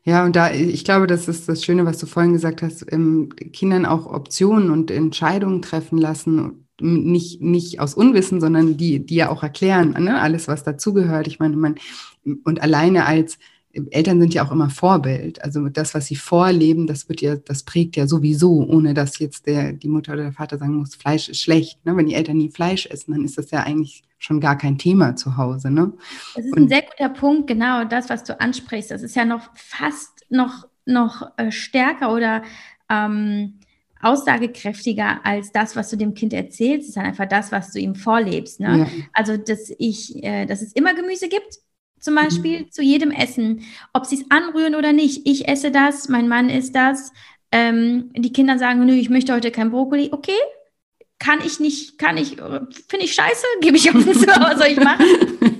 Ja, und da, ich glaube, das ist das Schöne, was du vorhin gesagt hast, ähm, Kindern auch Optionen und Entscheidungen treffen lassen nicht, nicht aus Unwissen, sondern die, die ja auch erklären, ne? alles, was dazugehört. Ich meine, man, und alleine als Eltern sind ja auch immer Vorbild. Also das, was sie vorleben, das wird ja, das prägt ja sowieso, ohne dass jetzt der, die Mutter oder der Vater sagen muss, Fleisch ist schlecht. Ne? Wenn die Eltern nie Fleisch essen, dann ist das ja eigentlich schon gar kein Thema zu Hause. Ne? Das ist Und, ein sehr guter Punkt, genau das, was du ansprichst. Das ist ja noch fast noch, noch äh, stärker oder ähm, aussagekräftiger als das, was du dem Kind erzählst. Ist dann einfach das, was du ihm vorlebst. Ne? Ja. Also, dass ich, äh, dass es immer Gemüse gibt, zum Beispiel mhm. zu jedem Essen, ob sie es anrühren oder nicht. Ich esse das, mein Mann isst das. Ähm, die Kinder sagen, nö, ich möchte heute kein Brokkoli. Okay, kann ich nicht, kann ich, finde ich scheiße, gebe ich offen zu, was soll ich machen?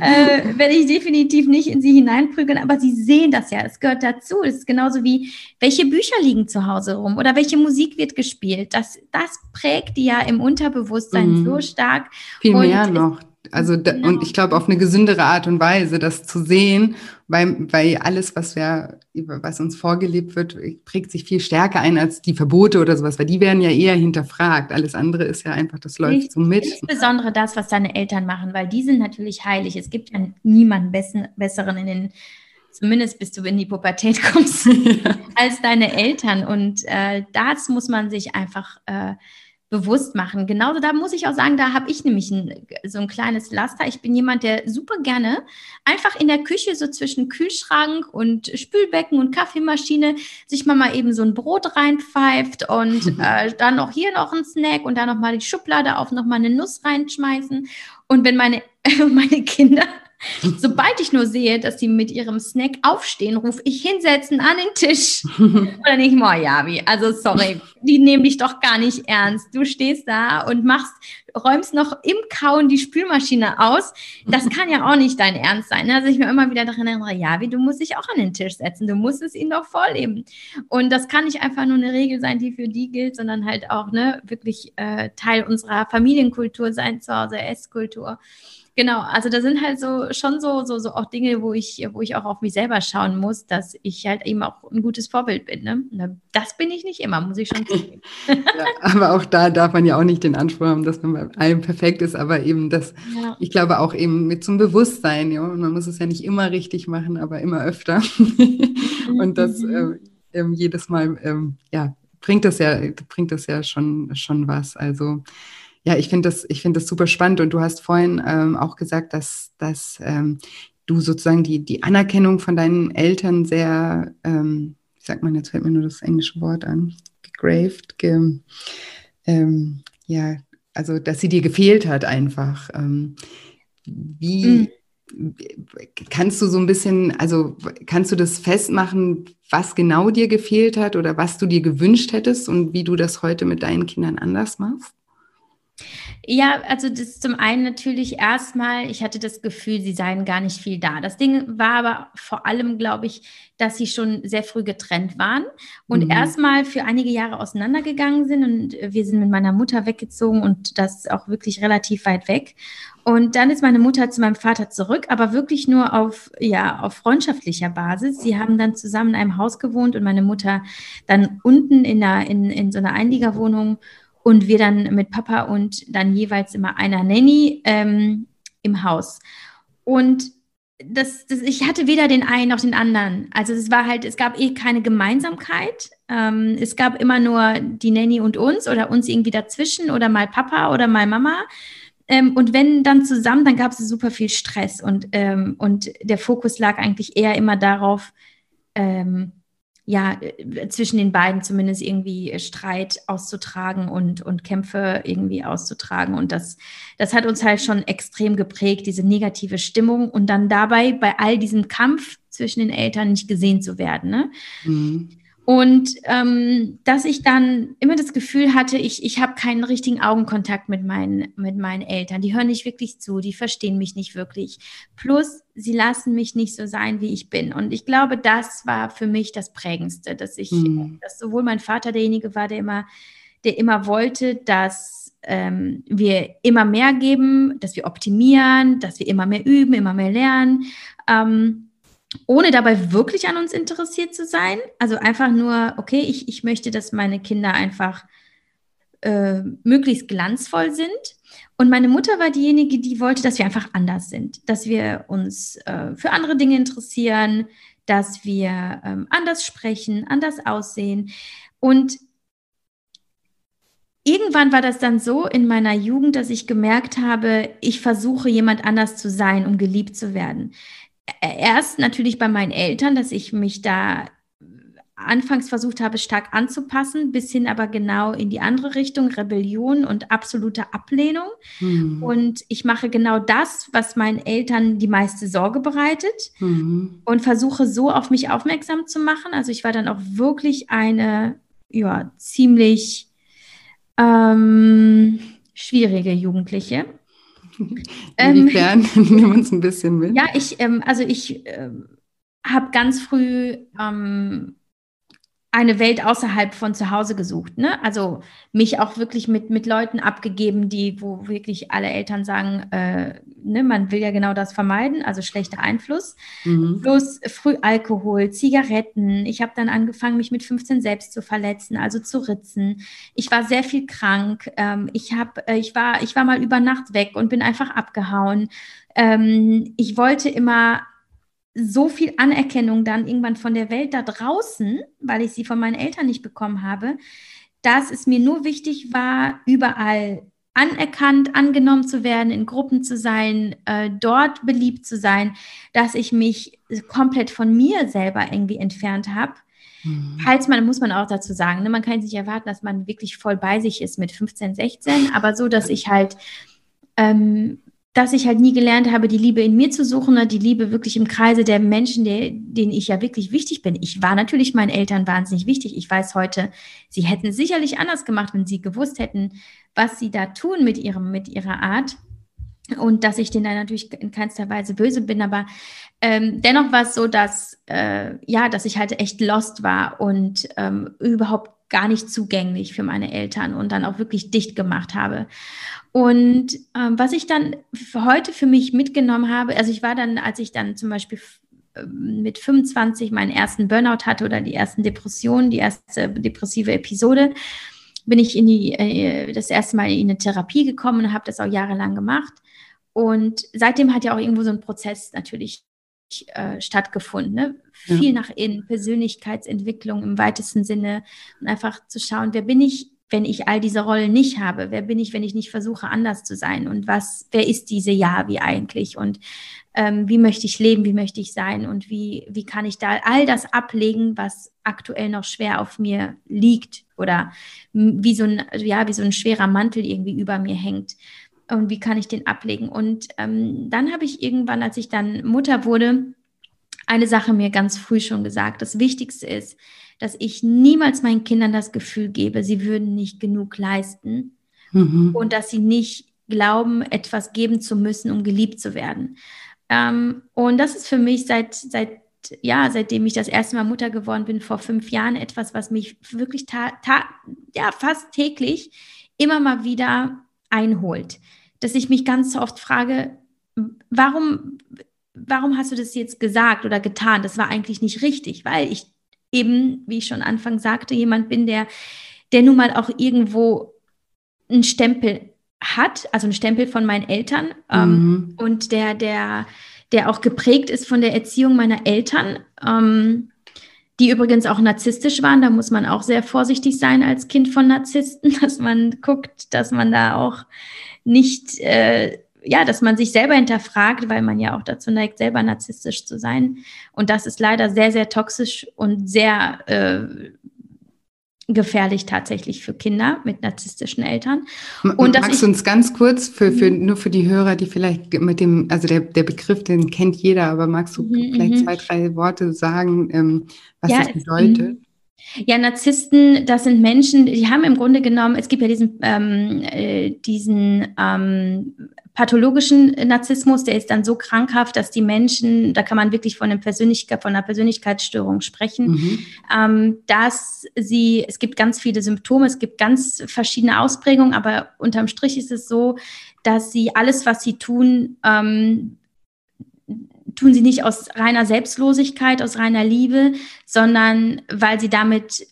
äh, werde ich definitiv nicht in sie hineinprügeln, aber sie sehen das ja, es gehört dazu. Es ist genauso wie, welche Bücher liegen zu Hause rum oder welche Musik wird gespielt. Das, das prägt die ja im Unterbewusstsein mhm. so stark. Viel mehr noch. Also da, genau. und ich glaube auf eine gesündere Art und Weise, das zu sehen, weil, weil alles, was wir, was uns vorgelebt wird, prägt sich viel stärker ein als die Verbote oder sowas, weil die werden ja eher hinterfragt. Alles andere ist ja einfach, das läuft ich, so mit. Insbesondere das, was deine Eltern machen, weil die sind natürlich heilig. Es gibt ja niemanden besseren in den zumindest bis du in die Pubertät kommst, als deine Eltern. Und äh, das muss man sich einfach äh, bewusst machen. Genauso, da muss ich auch sagen, da habe ich nämlich ein, so ein kleines Laster. Ich bin jemand, der super gerne einfach in der Küche so zwischen Kühlschrank und Spülbecken und Kaffeemaschine sich mal, mal eben so ein Brot reinpfeift und äh, dann noch hier noch ein Snack und dann noch mal die Schublade auf, noch mal eine Nuss reinschmeißen. Und wenn meine, meine Kinder Sobald ich nur sehe, dass sie mit ihrem Snack aufstehen, rufe ich hinsetzen an den Tisch. Oder nicht, oh ja, wie, also sorry, die nehmen dich doch gar nicht ernst. Du stehst da und machst, räumst noch im Kauen die Spülmaschine aus. Das kann ja auch nicht dein Ernst sein. Also ich mir immer wieder daran erinnere, ja, wie du musst dich auch an den Tisch setzen. Du musst es ihnen doch vorleben. Und das kann nicht einfach nur eine Regel sein, die für die gilt, sondern halt auch ne, wirklich äh, Teil unserer Familienkultur sein, zu Hause Esskultur. Genau, also da sind halt so schon so, so, so auch Dinge, wo ich, wo ich auch auf mich selber schauen muss, dass ich halt eben auch ein gutes Vorbild bin. Ne? Das bin ich nicht immer, muss ich schon zugeben. ja, aber auch da darf man ja auch nicht den Anspruch haben, dass man bei allem perfekt ist, aber eben das, ja. ich glaube auch eben mit zum Bewusstsein, ja. Und man muss es ja nicht immer richtig machen, aber immer öfter. Und das äh, jedes Mal, äh, ja, bringt das ja, bringt das ja schon, schon was. Also ja, ich finde das, ich finde das super spannend. Und du hast vorhin ähm, auch gesagt, dass, dass ähm, du sozusagen die, die Anerkennung von deinen Eltern sehr, ähm, wie sagt man, jetzt fällt mir nur das englische Wort an, gegraved, ge, ähm, ja, also dass sie dir gefehlt hat einfach. Ähm, wie mhm. kannst du so ein bisschen, also kannst du das festmachen, was genau dir gefehlt hat oder was du dir gewünscht hättest und wie du das heute mit deinen Kindern anders machst? Ja, also das ist zum einen natürlich erstmal, ich hatte das Gefühl, sie seien gar nicht viel da. Das Ding war aber vor allem, glaube ich, dass sie schon sehr früh getrennt waren und mhm. erstmal für einige Jahre auseinandergegangen sind und wir sind mit meiner Mutter weggezogen und das auch wirklich relativ weit weg. Und dann ist meine Mutter zu meinem Vater zurück, aber wirklich nur auf, ja, auf freundschaftlicher Basis. Sie haben dann zusammen in einem Haus gewohnt und meine Mutter dann unten in, einer, in, in so einer Einliegerwohnung und wir dann mit Papa und dann jeweils immer einer Nanny ähm, im Haus. Und das, das, ich hatte weder den einen noch den anderen. Also es war halt, es gab eh keine Gemeinsamkeit. Ähm, es gab immer nur die Nanny und uns oder uns irgendwie dazwischen oder mal Papa oder mal Mama. Ähm, und wenn dann zusammen, dann gab es super viel Stress und, ähm, und der Fokus lag eigentlich eher immer darauf, ähm, ja, äh, zwischen den beiden zumindest irgendwie äh, Streit auszutragen und, und Kämpfe irgendwie auszutragen. Und das, das hat uns halt schon extrem geprägt, diese negative Stimmung und dann dabei bei all diesem Kampf zwischen den Eltern nicht gesehen zu werden. Ne? Mhm. Und ähm, dass ich dann immer das Gefühl hatte, ich, ich habe keinen richtigen Augenkontakt mit meinen, mit meinen Eltern. Die hören nicht wirklich zu, die verstehen mich nicht wirklich. Plus, sie lassen mich nicht so sein, wie ich bin. Und ich glaube, das war für mich das Prägendste, dass ich, mhm. dass sowohl mein Vater derjenige war, der immer, der immer wollte, dass ähm, wir immer mehr geben, dass wir optimieren, dass wir immer mehr üben, immer mehr lernen. Ähm, ohne dabei wirklich an uns interessiert zu sein. Also einfach nur, okay, ich, ich möchte, dass meine Kinder einfach äh, möglichst glanzvoll sind. Und meine Mutter war diejenige, die wollte, dass wir einfach anders sind, dass wir uns äh, für andere Dinge interessieren, dass wir ähm, anders sprechen, anders aussehen. Und irgendwann war das dann so in meiner Jugend, dass ich gemerkt habe, ich versuche jemand anders zu sein, um geliebt zu werden erst natürlich bei meinen Eltern, dass ich mich da anfangs versucht habe, stark anzupassen, bis hin aber genau in die andere Richtung, Rebellion und absolute Ablehnung. Mhm. Und ich mache genau das, was meinen Eltern die meiste Sorge bereitet mhm. und versuche so auf mich aufmerksam zu machen. Also ich war dann auch wirklich eine, ja, ziemlich ähm, schwierige Jugendliche. Inwiefern? Ähm, Nimm uns ein bisschen mit. Ja, ich, ähm, also ich äh, habe ganz früh ähm, eine Welt außerhalb von zu Hause gesucht. Ne? Also mich auch wirklich mit, mit Leuten abgegeben, die, wo wirklich alle Eltern sagen, äh, ne, man will ja genau das vermeiden, also schlechter Einfluss. Mhm. Plus früh Alkohol, Zigaretten. Ich habe dann angefangen, mich mit 15 selbst zu verletzen, also zu ritzen. Ich war sehr viel krank. Ähm, ich, hab, äh, ich, war, ich war mal über Nacht weg und bin einfach abgehauen. Ähm, ich wollte immer so viel Anerkennung dann irgendwann von der Welt da draußen, weil ich sie von meinen Eltern nicht bekommen habe, dass es mir nur wichtig war, überall anerkannt, angenommen zu werden, in Gruppen zu sein, äh, dort beliebt zu sein, dass ich mich komplett von mir selber irgendwie entfernt habe. Mhm. Falls man, muss man auch dazu sagen, ne, man kann sich erwarten, dass man wirklich voll bei sich ist mit 15, 16, aber so, dass ich halt ähm, dass ich halt nie gelernt habe, die Liebe in mir zu suchen, oder die Liebe wirklich im Kreise der Menschen, der, denen ich ja wirklich wichtig bin. Ich war natürlich meinen Eltern wahnsinnig wichtig. Ich weiß heute, sie hätten sicherlich anders gemacht, wenn sie gewusst hätten, was sie da tun mit ihrem, mit ihrer Art. Und dass ich denen da natürlich in keinster Weise böse bin, aber ähm, dennoch war es so, dass äh, ja, dass ich halt echt lost war und ähm, überhaupt gar nicht zugänglich für meine Eltern und dann auch wirklich dicht gemacht habe. Und ähm, was ich dann für heute für mich mitgenommen habe, also ich war dann, als ich dann zum Beispiel ähm, mit 25 meinen ersten Burnout hatte oder die ersten Depressionen, die erste depressive Episode, bin ich in die, äh, das erste Mal in eine Therapie gekommen und habe das auch jahrelang gemacht. Und seitdem hat ja auch irgendwo so ein Prozess natürlich äh, stattgefunden. Ne? Ja. Viel nach innen, Persönlichkeitsentwicklung im weitesten Sinne und einfach zu schauen, wer bin ich, wenn ich all diese Rollen nicht habe? Wer bin ich, wenn ich nicht versuche, anders zu sein? Und was, wer ist diese Yavi eigentlich? Und ähm, wie möchte ich leben? Wie möchte ich sein? Und wie, wie kann ich da all das ablegen, was aktuell noch schwer auf mir liegt oder wie so ein, ja, wie so ein schwerer Mantel irgendwie über mir hängt? und wie kann ich den ablegen? Und ähm, dann habe ich irgendwann, als ich dann Mutter wurde, eine Sache mir ganz früh schon gesagt. Das Wichtigste ist, dass ich niemals meinen Kindern das Gefühl gebe, sie würden nicht genug leisten mhm. und dass sie nicht glauben, etwas geben zu müssen, um geliebt zu werden. Ähm, und das ist für mich seit, seit ja, seitdem ich das erste Mal Mutter geworden bin, vor fünf Jahren, etwas, was mich wirklich ja, fast täglich immer mal wieder einholt. Dass ich mich ganz oft frage, warum, warum hast du das jetzt gesagt oder getan? Das war eigentlich nicht richtig, weil ich eben, wie ich schon Anfang sagte, jemand bin, der, der nun mal auch irgendwo einen Stempel hat, also einen Stempel von meinen Eltern ähm, mhm. und der, der, der auch geprägt ist von der Erziehung meiner Eltern. Ähm, die übrigens auch narzisstisch waren. Da muss man auch sehr vorsichtig sein als Kind von Narzissten, dass man guckt, dass man da auch nicht, äh, ja, dass man sich selber hinterfragt, weil man ja auch dazu neigt, selber narzisstisch zu sein. Und das ist leider sehr, sehr toxisch und sehr äh, gefährlich tatsächlich für Kinder mit narzisstischen Eltern. Und Magst du uns ganz kurz, für, für, mhm. nur für die Hörer, die vielleicht mit dem, also der, der Begriff, den kennt jeder, aber magst du mhm, vielleicht mhm. zwei, drei Worte sagen, ähm, was das bedeutet? Ja, Narzissten, das sind Menschen, die haben im Grunde genommen, es gibt ja diesen, ähm, äh, diesen ähm, pathologischen Narzissmus, der ist dann so krankhaft, dass die Menschen, da kann man wirklich von, einem Persönlichkeit, von einer Persönlichkeitsstörung sprechen, mhm. ähm, dass sie, es gibt ganz viele Symptome, es gibt ganz verschiedene Ausprägungen, aber unterm Strich ist es so, dass sie alles, was sie tun, ähm, tun sie nicht aus reiner Selbstlosigkeit, aus reiner Liebe, sondern weil sie damit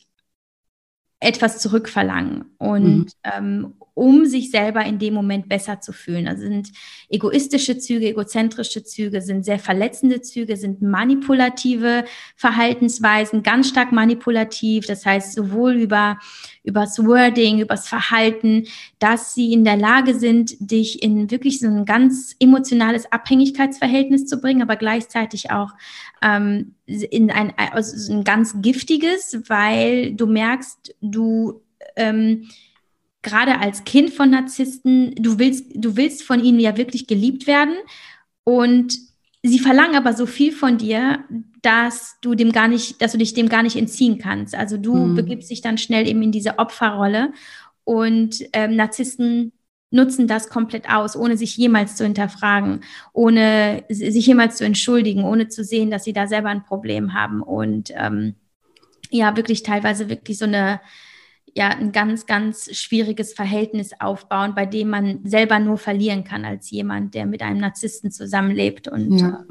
etwas zurückverlangen. Und mhm. ähm, um sich selber in dem Moment besser zu fühlen. Also sind egoistische Züge, egozentrische Züge, sind sehr verletzende Züge, sind manipulative Verhaltensweisen, ganz stark manipulativ. Das heißt, sowohl über, übers Wording, übers Verhalten, dass sie in der Lage sind, dich in wirklich so ein ganz emotionales Abhängigkeitsverhältnis zu bringen, aber gleichzeitig auch ähm, in ein, also ein ganz giftiges, weil du merkst, du ähm, gerade als Kind von Narzissten, du willst, du willst von ihnen ja wirklich geliebt werden. Und sie verlangen aber so viel von dir, dass du dem gar nicht, dass du dich dem gar nicht entziehen kannst. Also du mhm. begibst dich dann schnell eben in diese Opferrolle und ähm, Narzissten nutzen das komplett aus, ohne sich jemals zu hinterfragen, ohne sich jemals zu entschuldigen, ohne zu sehen, dass sie da selber ein Problem haben und ähm, ja, wirklich teilweise wirklich so eine ja ein ganz, ganz schwieriges Verhältnis aufbauen, bei dem man selber nur verlieren kann als jemand, der mit einem Narzissten zusammenlebt. Und ja.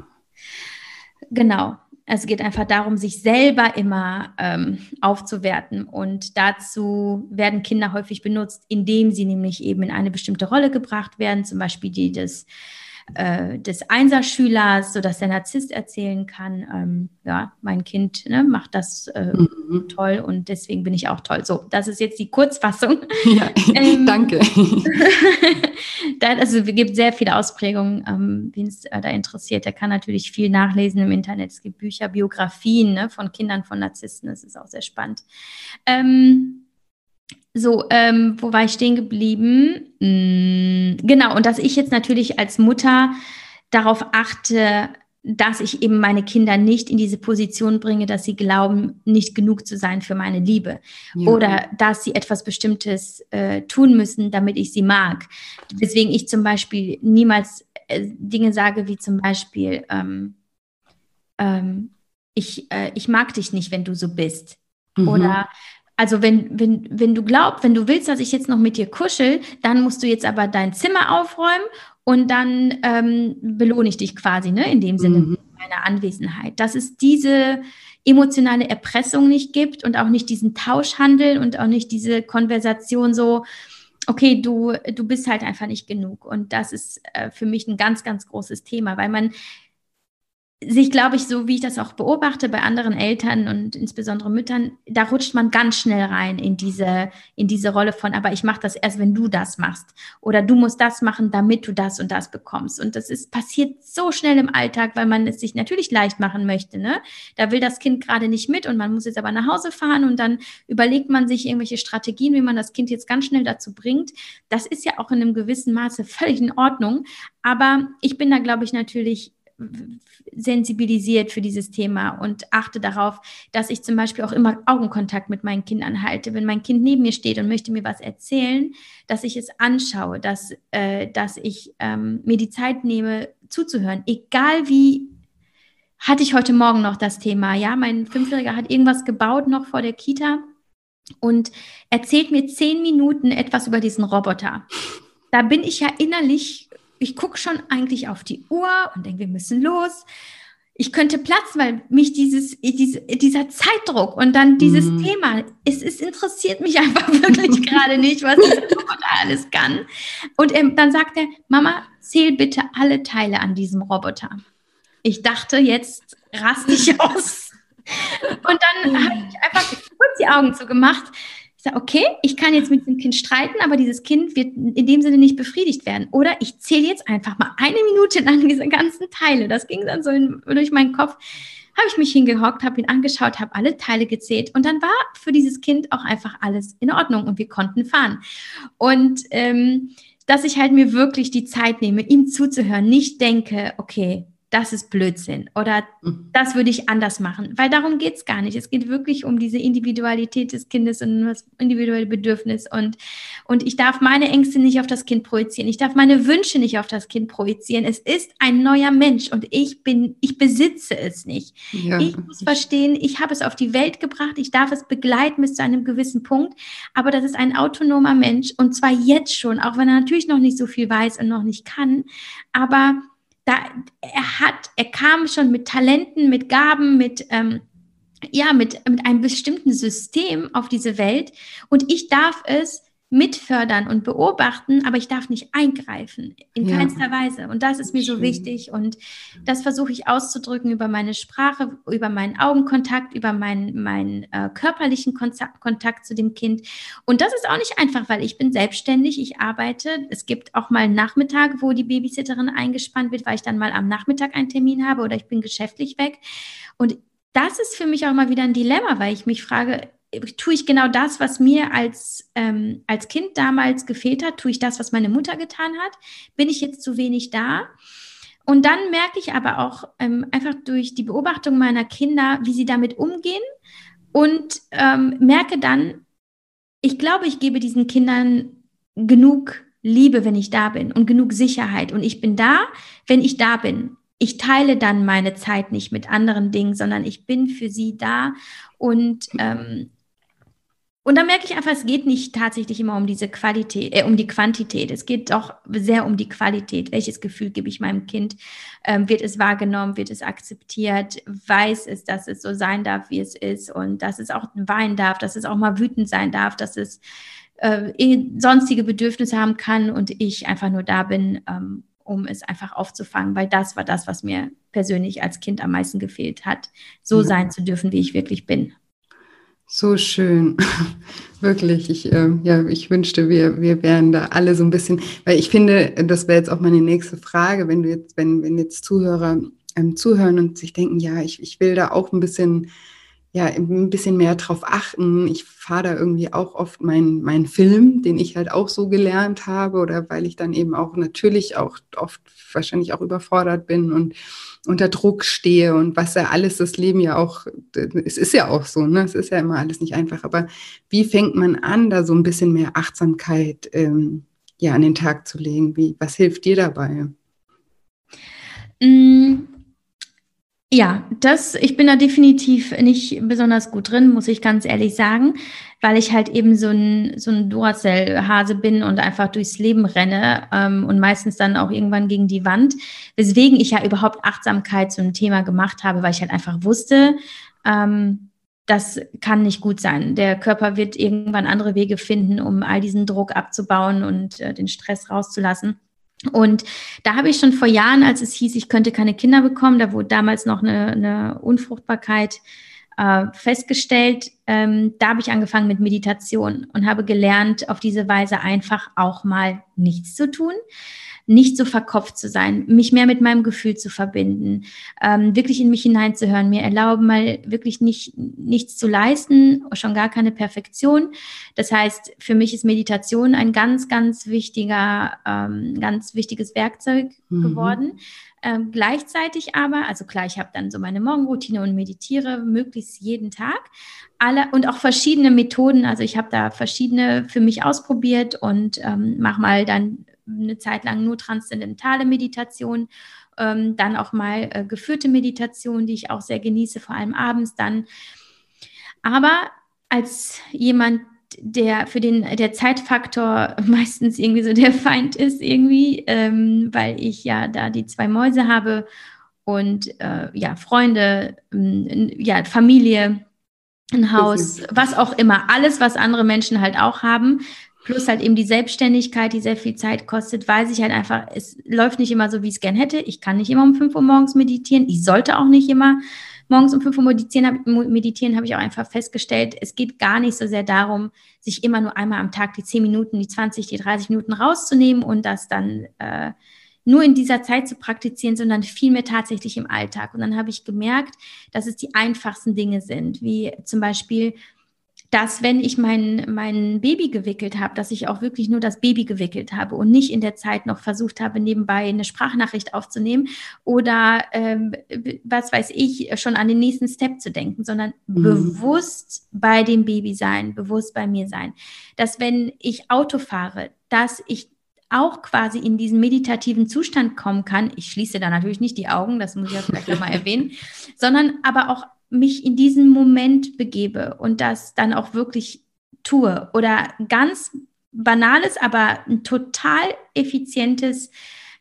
genau, es geht einfach darum, sich selber immer ähm, aufzuwerten. Und dazu werden Kinder häufig benutzt, indem sie nämlich eben in eine bestimmte Rolle gebracht werden, zum Beispiel die des äh, des Einserschülers, sodass der Narzisst erzählen kann, ähm, ja, mein Kind ne, macht das äh, mhm. toll und deswegen bin ich auch toll. So, das ist jetzt die Kurzfassung. Ja, ähm, danke. da, also es gibt sehr viele Ausprägungen, ähm, wen es äh, da interessiert. Der kann natürlich viel nachlesen im Internet. Es gibt Bücher, Biografien ne, von Kindern von Narzissten. Das ist auch sehr spannend. Ähm, So, ähm, wo war ich stehen geblieben? Mm, genau, und dass ich jetzt natürlich als Mutter darauf achte, dass ich eben meine Kinder nicht in diese Position bringe, dass sie glauben, nicht genug zu sein für meine Liebe ja. oder dass sie etwas Bestimmtes äh, tun müssen, damit ich sie mag. Deswegen ich zum Beispiel niemals äh, Dinge sage wie zum Beispiel, ähm, ähm, ich, äh, ich mag dich nicht, wenn du so bist. Mhm. Oder also wenn, wenn, wenn du glaubst, wenn du willst, dass ich jetzt noch mit dir kuschel, dann musst du jetzt aber dein Zimmer aufräumen und dann ähm, belohne ich dich quasi, ne, in dem Sinne mhm. meiner Anwesenheit. Dass es diese emotionale Erpressung nicht gibt und auch nicht diesen Tauschhandel und auch nicht diese Konversation so, okay, du, du bist halt einfach nicht genug. Und das ist äh, für mich ein ganz, ganz großes Thema, weil man sich, glaube ich, so wie ich das auch beobachte bei anderen Eltern und insbesondere Müttern, da rutscht man ganz schnell rein in diese, in diese Rolle von, aber ich mache das erst, wenn du das machst. Oder du musst das machen, damit du das und das bekommst. Und das ist passiert so schnell im Alltag, weil man es sich natürlich leicht machen möchte. Ne? Da will das Kind gerade nicht mit und man muss jetzt aber nach Hause fahren und dann überlegt man sich irgendwelche Strategien, wie man das Kind jetzt ganz schnell dazu bringt. Das ist ja auch in einem gewissen Maße völlig in Ordnung. Aber ich bin da, glaube ich, natürlich sensibilisiert für dieses Thema und achte darauf, dass ich zum Beispiel auch immer Augenkontakt mit meinen Kindern halte. Wenn mein Kind neben mir steht und möchte mir was erzählen, dass ich es anschaue, dass, äh, dass ich ähm, mir die Zeit nehme, zuzuhören, egal wie hatte ich heute Morgen noch das Thema. Ja, mein Fünfjähriger hat irgendwas gebaut noch vor der Kita und erzählt mir zehn Minuten etwas über diesen Roboter. Da bin ich ja innerlich ich gucke schon eigentlich auf die Uhr und denke, wir müssen los. Ich könnte platzen, weil mich dieses, diese, dieser Zeitdruck und dann dieses mhm. Thema, es, es interessiert mich einfach wirklich gerade nicht, was da alles kann. Und er, dann sagt er, Mama, zähl bitte alle Teile an diesem Roboter. Ich dachte, jetzt raste ich aus. Und dann habe ich einfach kurz die Augen zugemacht okay, ich kann jetzt mit dem Kind streiten, aber dieses Kind wird in dem Sinne nicht befriedigt werden. Oder ich zähle jetzt einfach mal eine Minute lang diese ganzen Teile. Das ging dann so in, durch meinen Kopf. Habe ich mich hingehockt, habe ihn angeschaut, habe alle Teile gezählt und dann war für dieses Kind auch einfach alles in Ordnung und wir konnten fahren. Und ähm, dass ich halt mir wirklich die Zeit nehme, ihm zuzuhören, nicht denke, okay, das ist Blödsinn oder mhm. das würde ich anders machen, weil darum geht es gar nicht. Es geht wirklich um diese Individualität des Kindes und das individuelle Bedürfnis und, und ich darf meine Ängste nicht auf das Kind projizieren. Ich darf meine Wünsche nicht auf das Kind projizieren. Es ist ein neuer Mensch und ich bin, ich besitze es nicht. Ja. Ich muss verstehen, ich habe es auf die Welt gebracht. Ich darf es begleiten bis zu einem gewissen Punkt, aber das ist ein autonomer Mensch und zwar jetzt schon, auch wenn er natürlich noch nicht so viel weiß und noch nicht kann, aber da, er hat, er kam schon mit Talenten, mit Gaben, mit, ähm, ja, mit, mit einem bestimmten System auf diese Welt. Und ich darf es mitfördern und beobachten, aber ich darf nicht eingreifen, in ja. keinster Weise. Und das ist mir so wichtig und das versuche ich auszudrücken über meine Sprache, über meinen Augenkontakt, über meinen, meinen äh, körperlichen Kontakt, Kontakt zu dem Kind. Und das ist auch nicht einfach, weil ich bin selbstständig, ich arbeite. Es gibt auch mal Nachmittag, wo die Babysitterin eingespannt wird, weil ich dann mal am Nachmittag einen Termin habe oder ich bin geschäftlich weg. Und das ist für mich auch mal wieder ein Dilemma, weil ich mich frage, tue ich genau das, was mir als, ähm, als Kind damals gefehlt hat? Tue ich das, was meine Mutter getan hat? Bin ich jetzt zu wenig da? Und dann merke ich aber auch ähm, einfach durch die Beobachtung meiner Kinder, wie sie damit umgehen und ähm, merke dann, ich glaube, ich gebe diesen Kindern genug Liebe, wenn ich da bin und genug Sicherheit. Und ich bin da, wenn ich da bin. Ich teile dann meine Zeit nicht mit anderen Dingen, sondern ich bin für sie da und ähm, und dann merke ich einfach, es geht nicht tatsächlich immer um diese Qualität, äh, um die Quantität. Es geht doch sehr um die Qualität. Welches Gefühl gebe ich meinem Kind? Ähm, wird es wahrgenommen? Wird es akzeptiert? Weiß es, dass es so sein darf, wie es ist und dass es auch weinen darf, dass es auch mal wütend sein darf, dass es äh, sonstige Bedürfnisse haben kann und ich einfach nur da bin, ähm, um es einfach aufzufangen, weil das war das, was mir persönlich als Kind am meisten gefehlt hat, so ja. sein zu dürfen, wie ich wirklich bin. So schön. Wirklich. Ich, äh, ja, ich wünschte, wir, wir wären da alle so ein bisschen, weil ich finde, das wäre jetzt auch meine nächste Frage, wenn du jetzt, wenn, wenn jetzt Zuhörer ähm, zuhören und sich denken, ja, ich, ich will da auch ein bisschen ja, ein bisschen mehr drauf achten. Ich fahre da irgendwie auch oft meinen mein Film, den ich halt auch so gelernt habe oder weil ich dann eben auch natürlich auch oft wahrscheinlich auch überfordert bin und unter Druck stehe und was ja alles das Leben ja auch, es ist ja auch so, ne? Es ist ja immer alles nicht einfach. Aber wie fängt man an, da so ein bisschen mehr Achtsamkeit ähm, ja, an den Tag zu legen? Wie, was hilft dir dabei? Mm ja, das, ich bin da definitiv nicht besonders gut drin, muss ich ganz ehrlich sagen, weil ich halt eben so ein, so ein Duracell-Hase bin und einfach durchs Leben renne ähm, und meistens dann auch irgendwann gegen die Wand. Weswegen ich ja überhaupt Achtsamkeit zu einem Thema gemacht habe, weil ich halt einfach wusste, ähm, das kann nicht gut sein. Der Körper wird irgendwann andere Wege finden, um all diesen Druck abzubauen und äh, den Stress rauszulassen. Und da habe ich schon vor Jahren, als es hieß, ich könnte keine Kinder bekommen, da wurde damals noch eine, eine Unfruchtbarkeit äh, festgestellt, ähm, da habe ich angefangen mit Meditation und habe gelernt, auf diese Weise einfach auch mal nichts zu tun nicht so verkopft zu sein, mich mehr mit meinem Gefühl zu verbinden, ähm, wirklich in mich hineinzuhören, mir erlauben, mal wirklich nicht, nichts zu leisten, schon gar keine Perfektion. Das heißt, für mich ist Meditation ein ganz, ganz wichtiger, ähm, ganz wichtiges Werkzeug mhm. geworden. Ähm, gleichzeitig aber, also klar, ich habe dann so meine Morgenroutine und meditiere möglichst jeden Tag. Alle und auch verschiedene Methoden. Also ich habe da verschiedene für mich ausprobiert und ähm, mache mal dann eine Zeit lang nur transzendentale Meditation, ähm, dann auch mal äh, geführte Meditation, die ich auch sehr genieße, vor allem abends dann. Aber als jemand, der für den der Zeitfaktor meistens irgendwie so der Feind ist, irgendwie, ähm, weil ich ja da die zwei Mäuse habe und äh, ja, Freunde, ähm, ja, Familie, ein Haus, was auch immer, alles, was andere Menschen halt auch haben, Plus halt eben die Selbstständigkeit, die sehr viel Zeit kostet, weiß ich halt einfach, es läuft nicht immer so, wie ich es gern hätte. Ich kann nicht immer um 5 Uhr morgens meditieren. Ich sollte auch nicht immer morgens um 5 Uhr meditieren, meditieren habe ich auch einfach festgestellt. Es geht gar nicht so sehr darum, sich immer nur einmal am Tag die 10 Minuten, die 20, die 30 Minuten rauszunehmen und das dann äh, nur in dieser Zeit zu praktizieren, sondern vielmehr tatsächlich im Alltag. Und dann habe ich gemerkt, dass es die einfachsten Dinge sind, wie zum Beispiel dass wenn ich mein, mein Baby gewickelt habe, dass ich auch wirklich nur das Baby gewickelt habe und nicht in der Zeit noch versucht habe, nebenbei eine Sprachnachricht aufzunehmen oder ähm, was weiß ich, schon an den nächsten Step zu denken, sondern mhm. bewusst bei dem Baby sein, bewusst bei mir sein. Dass wenn ich Auto fahre, dass ich auch quasi in diesen meditativen Zustand kommen kann. Ich schließe da natürlich nicht die Augen, das muss ich ja vielleicht nochmal erwähnen, sondern aber auch mich in diesen Moment begebe und das dann auch wirklich tue. Oder ganz banales, aber ein total effizientes,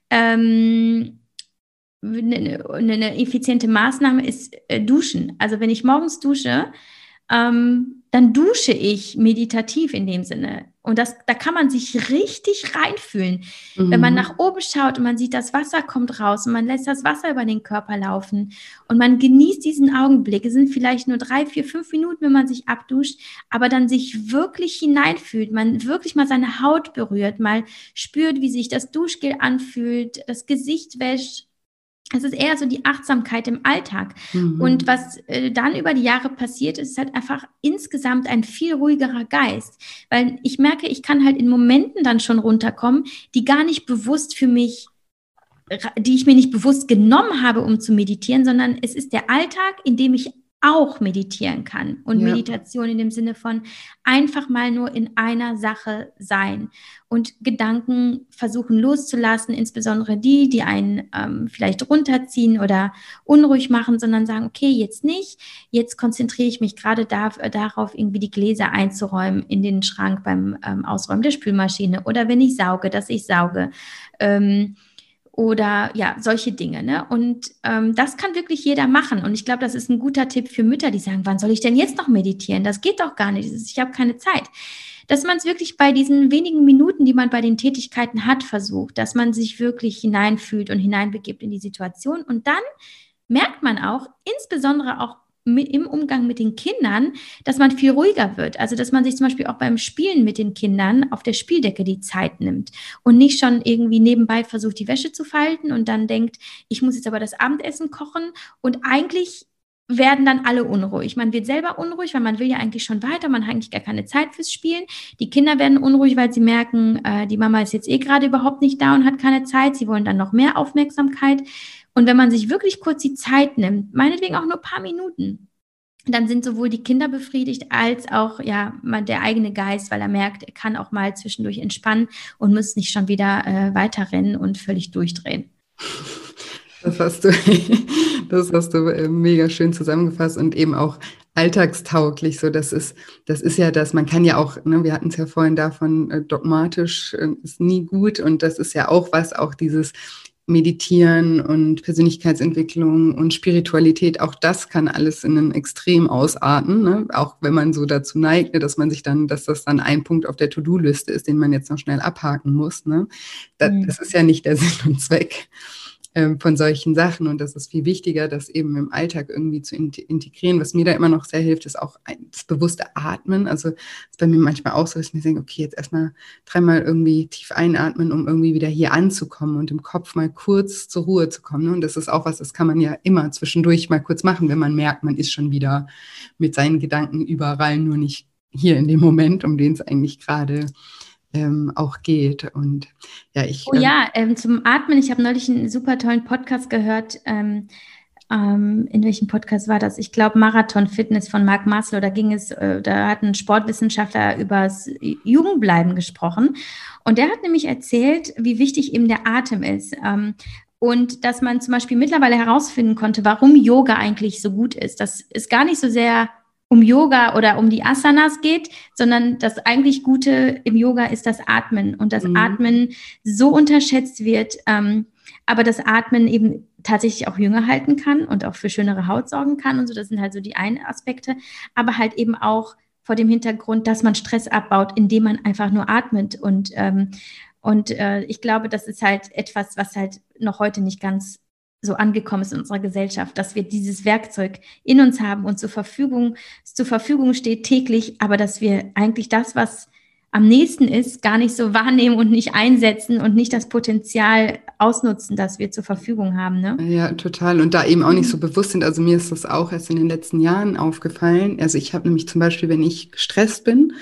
ähm, eine, eine effiziente Maßnahme ist äh, Duschen. Also wenn ich morgens dusche, ähm, dann dusche ich meditativ in dem Sinne. Und das, da kann man sich richtig reinfühlen. Mhm. Wenn man mhm. nach oben schaut und man sieht, das Wasser kommt raus und man lässt das Wasser über den Körper laufen und man genießt diesen Augenblick. Es sind vielleicht nur drei, vier, fünf Minuten, wenn man sich abduscht, aber dann sich wirklich hineinfühlt, man wirklich mal seine Haut berührt, mal spürt, wie sich das Duschgel anfühlt, das Gesicht wäscht es ist eher so die Achtsamkeit im Alltag. Mhm. Und was äh, dann über die Jahre passiert, ist halt einfach insgesamt ein viel ruhigerer Geist. Weil ich merke, ich kann halt in Momenten dann schon runterkommen, die gar nicht bewusst für mich, die ich mir nicht bewusst genommen habe, um zu meditieren, sondern es ist der Alltag, in dem ich auch meditieren kann. Und ja. Meditation in dem Sinne von einfach mal nur in einer Sache sein und Gedanken versuchen loszulassen, insbesondere die, die einen ähm, vielleicht runterziehen oder unruhig machen, sondern sagen, okay, jetzt nicht, jetzt konzentriere ich mich gerade da, äh, darauf, irgendwie die Gläser einzuräumen in den Schrank beim ähm, Ausräumen der Spülmaschine oder wenn ich sauge, dass ich sauge. Ähm, oder ja, solche Dinge. Ne? Und ähm, das kann wirklich jeder machen. Und ich glaube, das ist ein guter Tipp für Mütter, die sagen, wann soll ich denn jetzt noch meditieren? Das geht doch gar nicht. Ich habe keine Zeit. Dass man es wirklich bei diesen wenigen Minuten, die man bei den Tätigkeiten hat, versucht, dass man sich wirklich hineinfühlt und hineinbegibt in die Situation. Und dann merkt man auch, insbesondere auch im Umgang mit den Kindern, dass man viel ruhiger wird. Also, dass man sich zum Beispiel auch beim Spielen mit den Kindern auf der Spieldecke die Zeit nimmt und nicht schon irgendwie nebenbei versucht, die Wäsche zu falten und dann denkt, ich muss jetzt aber das Abendessen kochen und eigentlich werden dann alle unruhig. Man wird selber unruhig, weil man will ja eigentlich schon weiter, man hat eigentlich gar keine Zeit fürs Spielen. Die Kinder werden unruhig, weil sie merken, äh, die Mama ist jetzt eh gerade überhaupt nicht da und hat keine Zeit. Sie wollen dann noch mehr Aufmerksamkeit. Und wenn man sich wirklich kurz die Zeit nimmt, meinetwegen auch nur ein paar Minuten, dann sind sowohl die Kinder befriedigt als auch ja der eigene Geist, weil er merkt, er kann auch mal zwischendurch entspannen und muss nicht schon wieder äh, weiterrennen und völlig durchdrehen. Das hast du, das hast du äh, mega schön zusammengefasst und eben auch alltagstauglich. So, das ist, das ist ja das, man kann ja auch, ne, wir hatten es ja vorhin davon, äh, dogmatisch äh, ist nie gut und das ist ja auch was, auch dieses Meditieren und Persönlichkeitsentwicklung und Spiritualität, auch das kann alles in einem Extrem ausarten, ne? auch wenn man so dazu neigt, ne, dass man sich dann, dass das dann ein Punkt auf der To-Do-Liste ist, den man jetzt noch schnell abhaken muss. Ne? Das, mhm. das ist ja nicht der Sinn und Zweck ähm, von solchen Sachen. Und das ist viel wichtiger, das eben im Alltag irgendwie zu integrieren. Was mir da immer noch sehr hilft, ist auch das bewusste Atmen. Also ist bei mir manchmal auch so, dass ich mir denke, okay, jetzt erstmal dreimal irgendwie tief einatmen, um irgendwie wieder hier anzukommen und im Kopf mal kurz zur Ruhe zu kommen. Ne? Und das ist auch was, das kann man ja immer zwischendurch mal kurz machen, wenn man merkt, man ist schon wieder mit seinen Gedanken überall, nur nicht hier in dem Moment, um den es eigentlich gerade ähm, auch geht. Und ja, ich. Oh ja, ähm, ähm, zum Atmen. Ich habe neulich einen super tollen Podcast gehört. Ähm, ähm, in welchem Podcast war das? Ich glaube, Marathon Fitness von Mark Maslow. Da ging es, äh, da hat ein Sportwissenschaftler über das Jugendbleiben gesprochen. Und der hat nämlich erzählt, wie wichtig eben der Atem ist. Ähm, und dass man zum Beispiel mittlerweile herausfinden konnte, warum Yoga eigentlich so gut ist. Das ist gar nicht so sehr um Yoga oder um die Asanas geht, sondern das eigentlich Gute im Yoga ist das Atmen und das mhm. Atmen so unterschätzt wird, ähm, aber das Atmen eben tatsächlich auch jünger halten kann und auch für schönere Haut sorgen kann und so. Das sind halt so die einen Aspekte, aber halt eben auch vor dem Hintergrund, dass man Stress abbaut, indem man einfach nur atmet und ähm, und äh, ich glaube, das ist halt etwas, was halt noch heute nicht ganz so angekommen ist in unserer Gesellschaft, dass wir dieses Werkzeug in uns haben und zur Verfügung, zur Verfügung steht täglich, aber dass wir eigentlich das, was am nächsten ist, gar nicht so wahrnehmen und nicht einsetzen und nicht das Potenzial ausnutzen, das wir zur Verfügung haben. Ne? Ja, total. Und da eben auch nicht so bewusst sind. Also mir ist das auch erst in den letzten Jahren aufgefallen. Also ich habe nämlich zum Beispiel, wenn ich gestresst bin,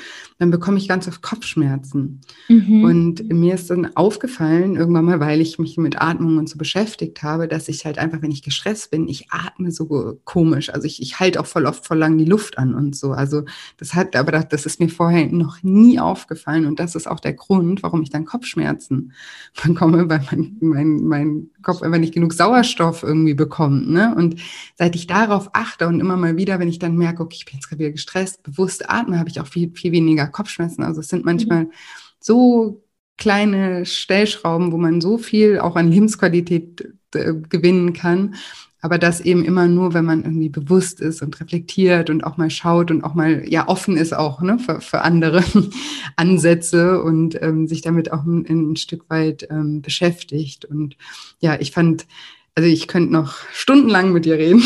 dann bekomme ich ganz oft Kopfschmerzen. Mhm. Und mir ist dann aufgefallen, irgendwann mal, weil ich mich mit Atmung und so beschäftigt habe, dass ich halt einfach, wenn ich gestresst bin, ich atme so komisch. Also ich, ich halte auch voll oft voll lang die Luft an und so. Also das hat, aber das, das ist mir vorher noch nie aufgefallen. Und das ist auch der Grund, warum ich dann Kopfschmerzen bekomme, weil mein, mein, mein Kopf einfach nicht genug Sauerstoff irgendwie bekommt. Ne? Und seit ich darauf achte und immer mal wieder, wenn ich dann merke, okay, ich bin jetzt gerade wieder gestresst, bewusst atme, habe ich auch viel, viel weniger Kopfschmerzen. Also es sind manchmal mhm. so kleine Stellschrauben, wo man so viel auch an Lebensqualität äh, gewinnen kann. Aber das eben immer nur, wenn man irgendwie bewusst ist und reflektiert und auch mal schaut und auch mal ja offen ist auch ne, für, für andere Ansätze und ähm, sich damit auch ein, ein Stück weit ähm, beschäftigt. Und ja, ich fand also ich könnte noch stundenlang mit dir reden.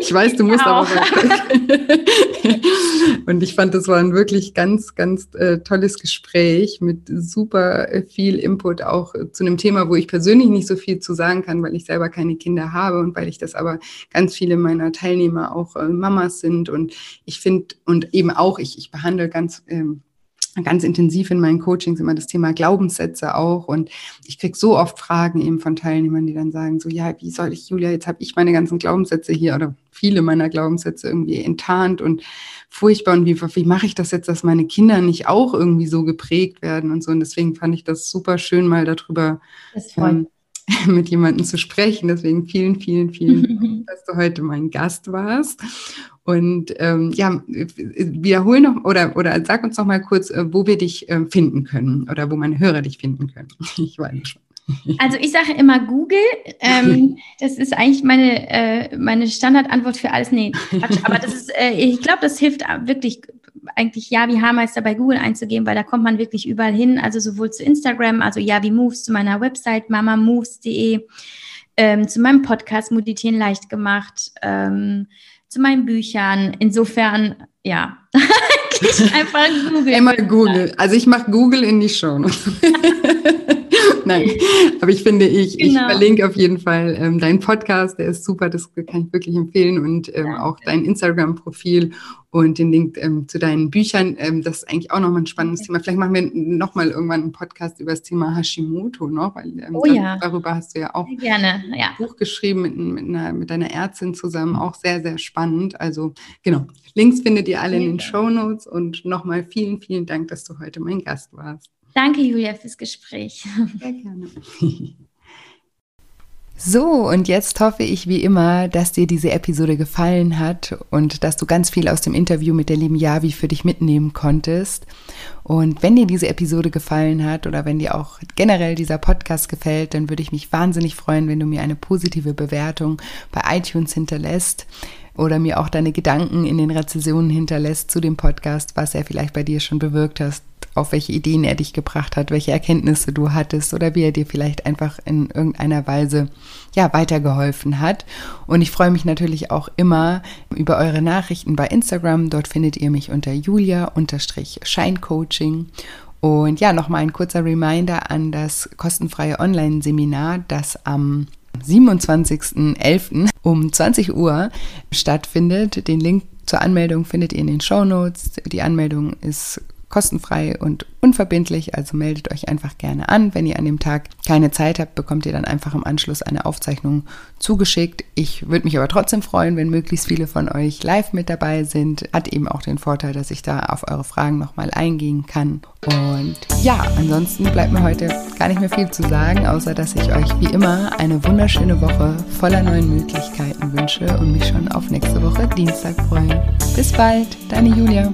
ich weiß, du musst aber weg. Und ich fand, das war ein wirklich ganz, ganz äh, tolles Gespräch mit super äh, viel Input auch zu einem Thema, wo ich persönlich nicht so viel zu sagen kann, weil ich selber keine Kinder habe und weil ich das aber ganz viele meiner Teilnehmer auch äh, Mamas sind. Und ich finde, und eben auch, ich, ich behandle ganz ähm, ganz intensiv in meinen Coachings immer das Thema Glaubenssätze auch. Und ich kriege so oft Fragen eben von Teilnehmern, die dann sagen, so, ja, wie soll ich, Julia, jetzt habe ich meine ganzen Glaubenssätze hier oder viele meiner Glaubenssätze irgendwie enttarnt und furchtbar. Und wie, wie mache ich das jetzt, dass meine Kinder nicht auch irgendwie so geprägt werden und so. Und deswegen fand ich das super schön, mal darüber ähm, mit jemandem zu sprechen. Deswegen vielen, vielen, vielen Dank, dass du heute mein Gast warst. Und ähm, ja, wiederhol noch oder, oder sag uns noch mal kurz, äh, wo wir dich äh, finden können oder wo meine Hörer dich finden können. Ich weiß schon. Also ich sage immer Google. Ähm, das ist eigentlich meine, äh, meine Standardantwort für alles. Nee, Quatsch, aber das ist, äh, ich glaube, das hilft wirklich eigentlich Javi Haarmeister bei Google einzugeben, weil da kommt man wirklich überall hin. Also sowohl zu Instagram, also Javi Moves, zu meiner Website mamamoves.de, ähm, zu meinem Podcast Meditieren leicht gemacht. Ähm, zu meinen Büchern. Insofern, ja, einfach Google. Immer Google. Also ich mache Google in die Show. Nein, aber ich finde, ich, genau. ich verlinke auf jeden Fall ähm, deinen Podcast, der ist super, das kann ich wirklich empfehlen und ähm, auch dein Instagram-Profil und den Link ähm, zu deinen Büchern. Ähm, das ist eigentlich auch nochmal ein spannendes Thema. Vielleicht machen wir nochmal irgendwann einen Podcast über das Thema Hashimoto, ne? weil ähm, oh, ja. darüber hast du ja auch Gerne, ja. ein Buch geschrieben mit, mit, einer, mit deiner Ärztin zusammen, auch sehr, sehr spannend. Also genau, Links findet ihr alle in den Show Notes und nochmal vielen, vielen Dank, dass du heute mein Gast warst. Danke, Julia, fürs Gespräch. Sehr gerne. So, und jetzt hoffe ich wie immer, dass dir diese Episode gefallen hat und dass du ganz viel aus dem Interview mit der lieben Yavi für dich mitnehmen konntest. Und wenn dir diese Episode gefallen hat oder wenn dir auch generell dieser Podcast gefällt, dann würde ich mich wahnsinnig freuen, wenn du mir eine positive Bewertung bei iTunes hinterlässt oder mir auch deine Gedanken in den Rezensionen hinterlässt zu dem Podcast, was er vielleicht bei dir schon bewirkt hast, auf welche Ideen er dich gebracht hat, welche Erkenntnisse du hattest oder wie er dir vielleicht einfach in irgendeiner Weise ja weitergeholfen hat. Und ich freue mich natürlich auch immer über eure Nachrichten bei Instagram. Dort findet ihr mich unter Julia-Scheincoaching. Und ja, nochmal ein kurzer Reminder an das kostenfreie Online-Seminar, das am 27.11. um 20 Uhr stattfindet. Den Link zur Anmeldung findet ihr in den Show Notes. Die Anmeldung ist kostenfrei und unverbindlich, also meldet euch einfach gerne an. Wenn ihr an dem Tag keine Zeit habt, bekommt ihr dann einfach im Anschluss eine Aufzeichnung zugeschickt. Ich würde mich aber trotzdem freuen, wenn möglichst viele von euch live mit dabei sind. Hat eben auch den Vorteil, dass ich da auf eure Fragen nochmal eingehen kann. Und ja, ansonsten bleibt mir heute gar nicht mehr viel zu sagen, außer dass ich euch wie immer eine wunderschöne Woche voller neuen Möglichkeiten wünsche und mich schon auf nächste Woche Dienstag freue. Bis bald, deine Julia.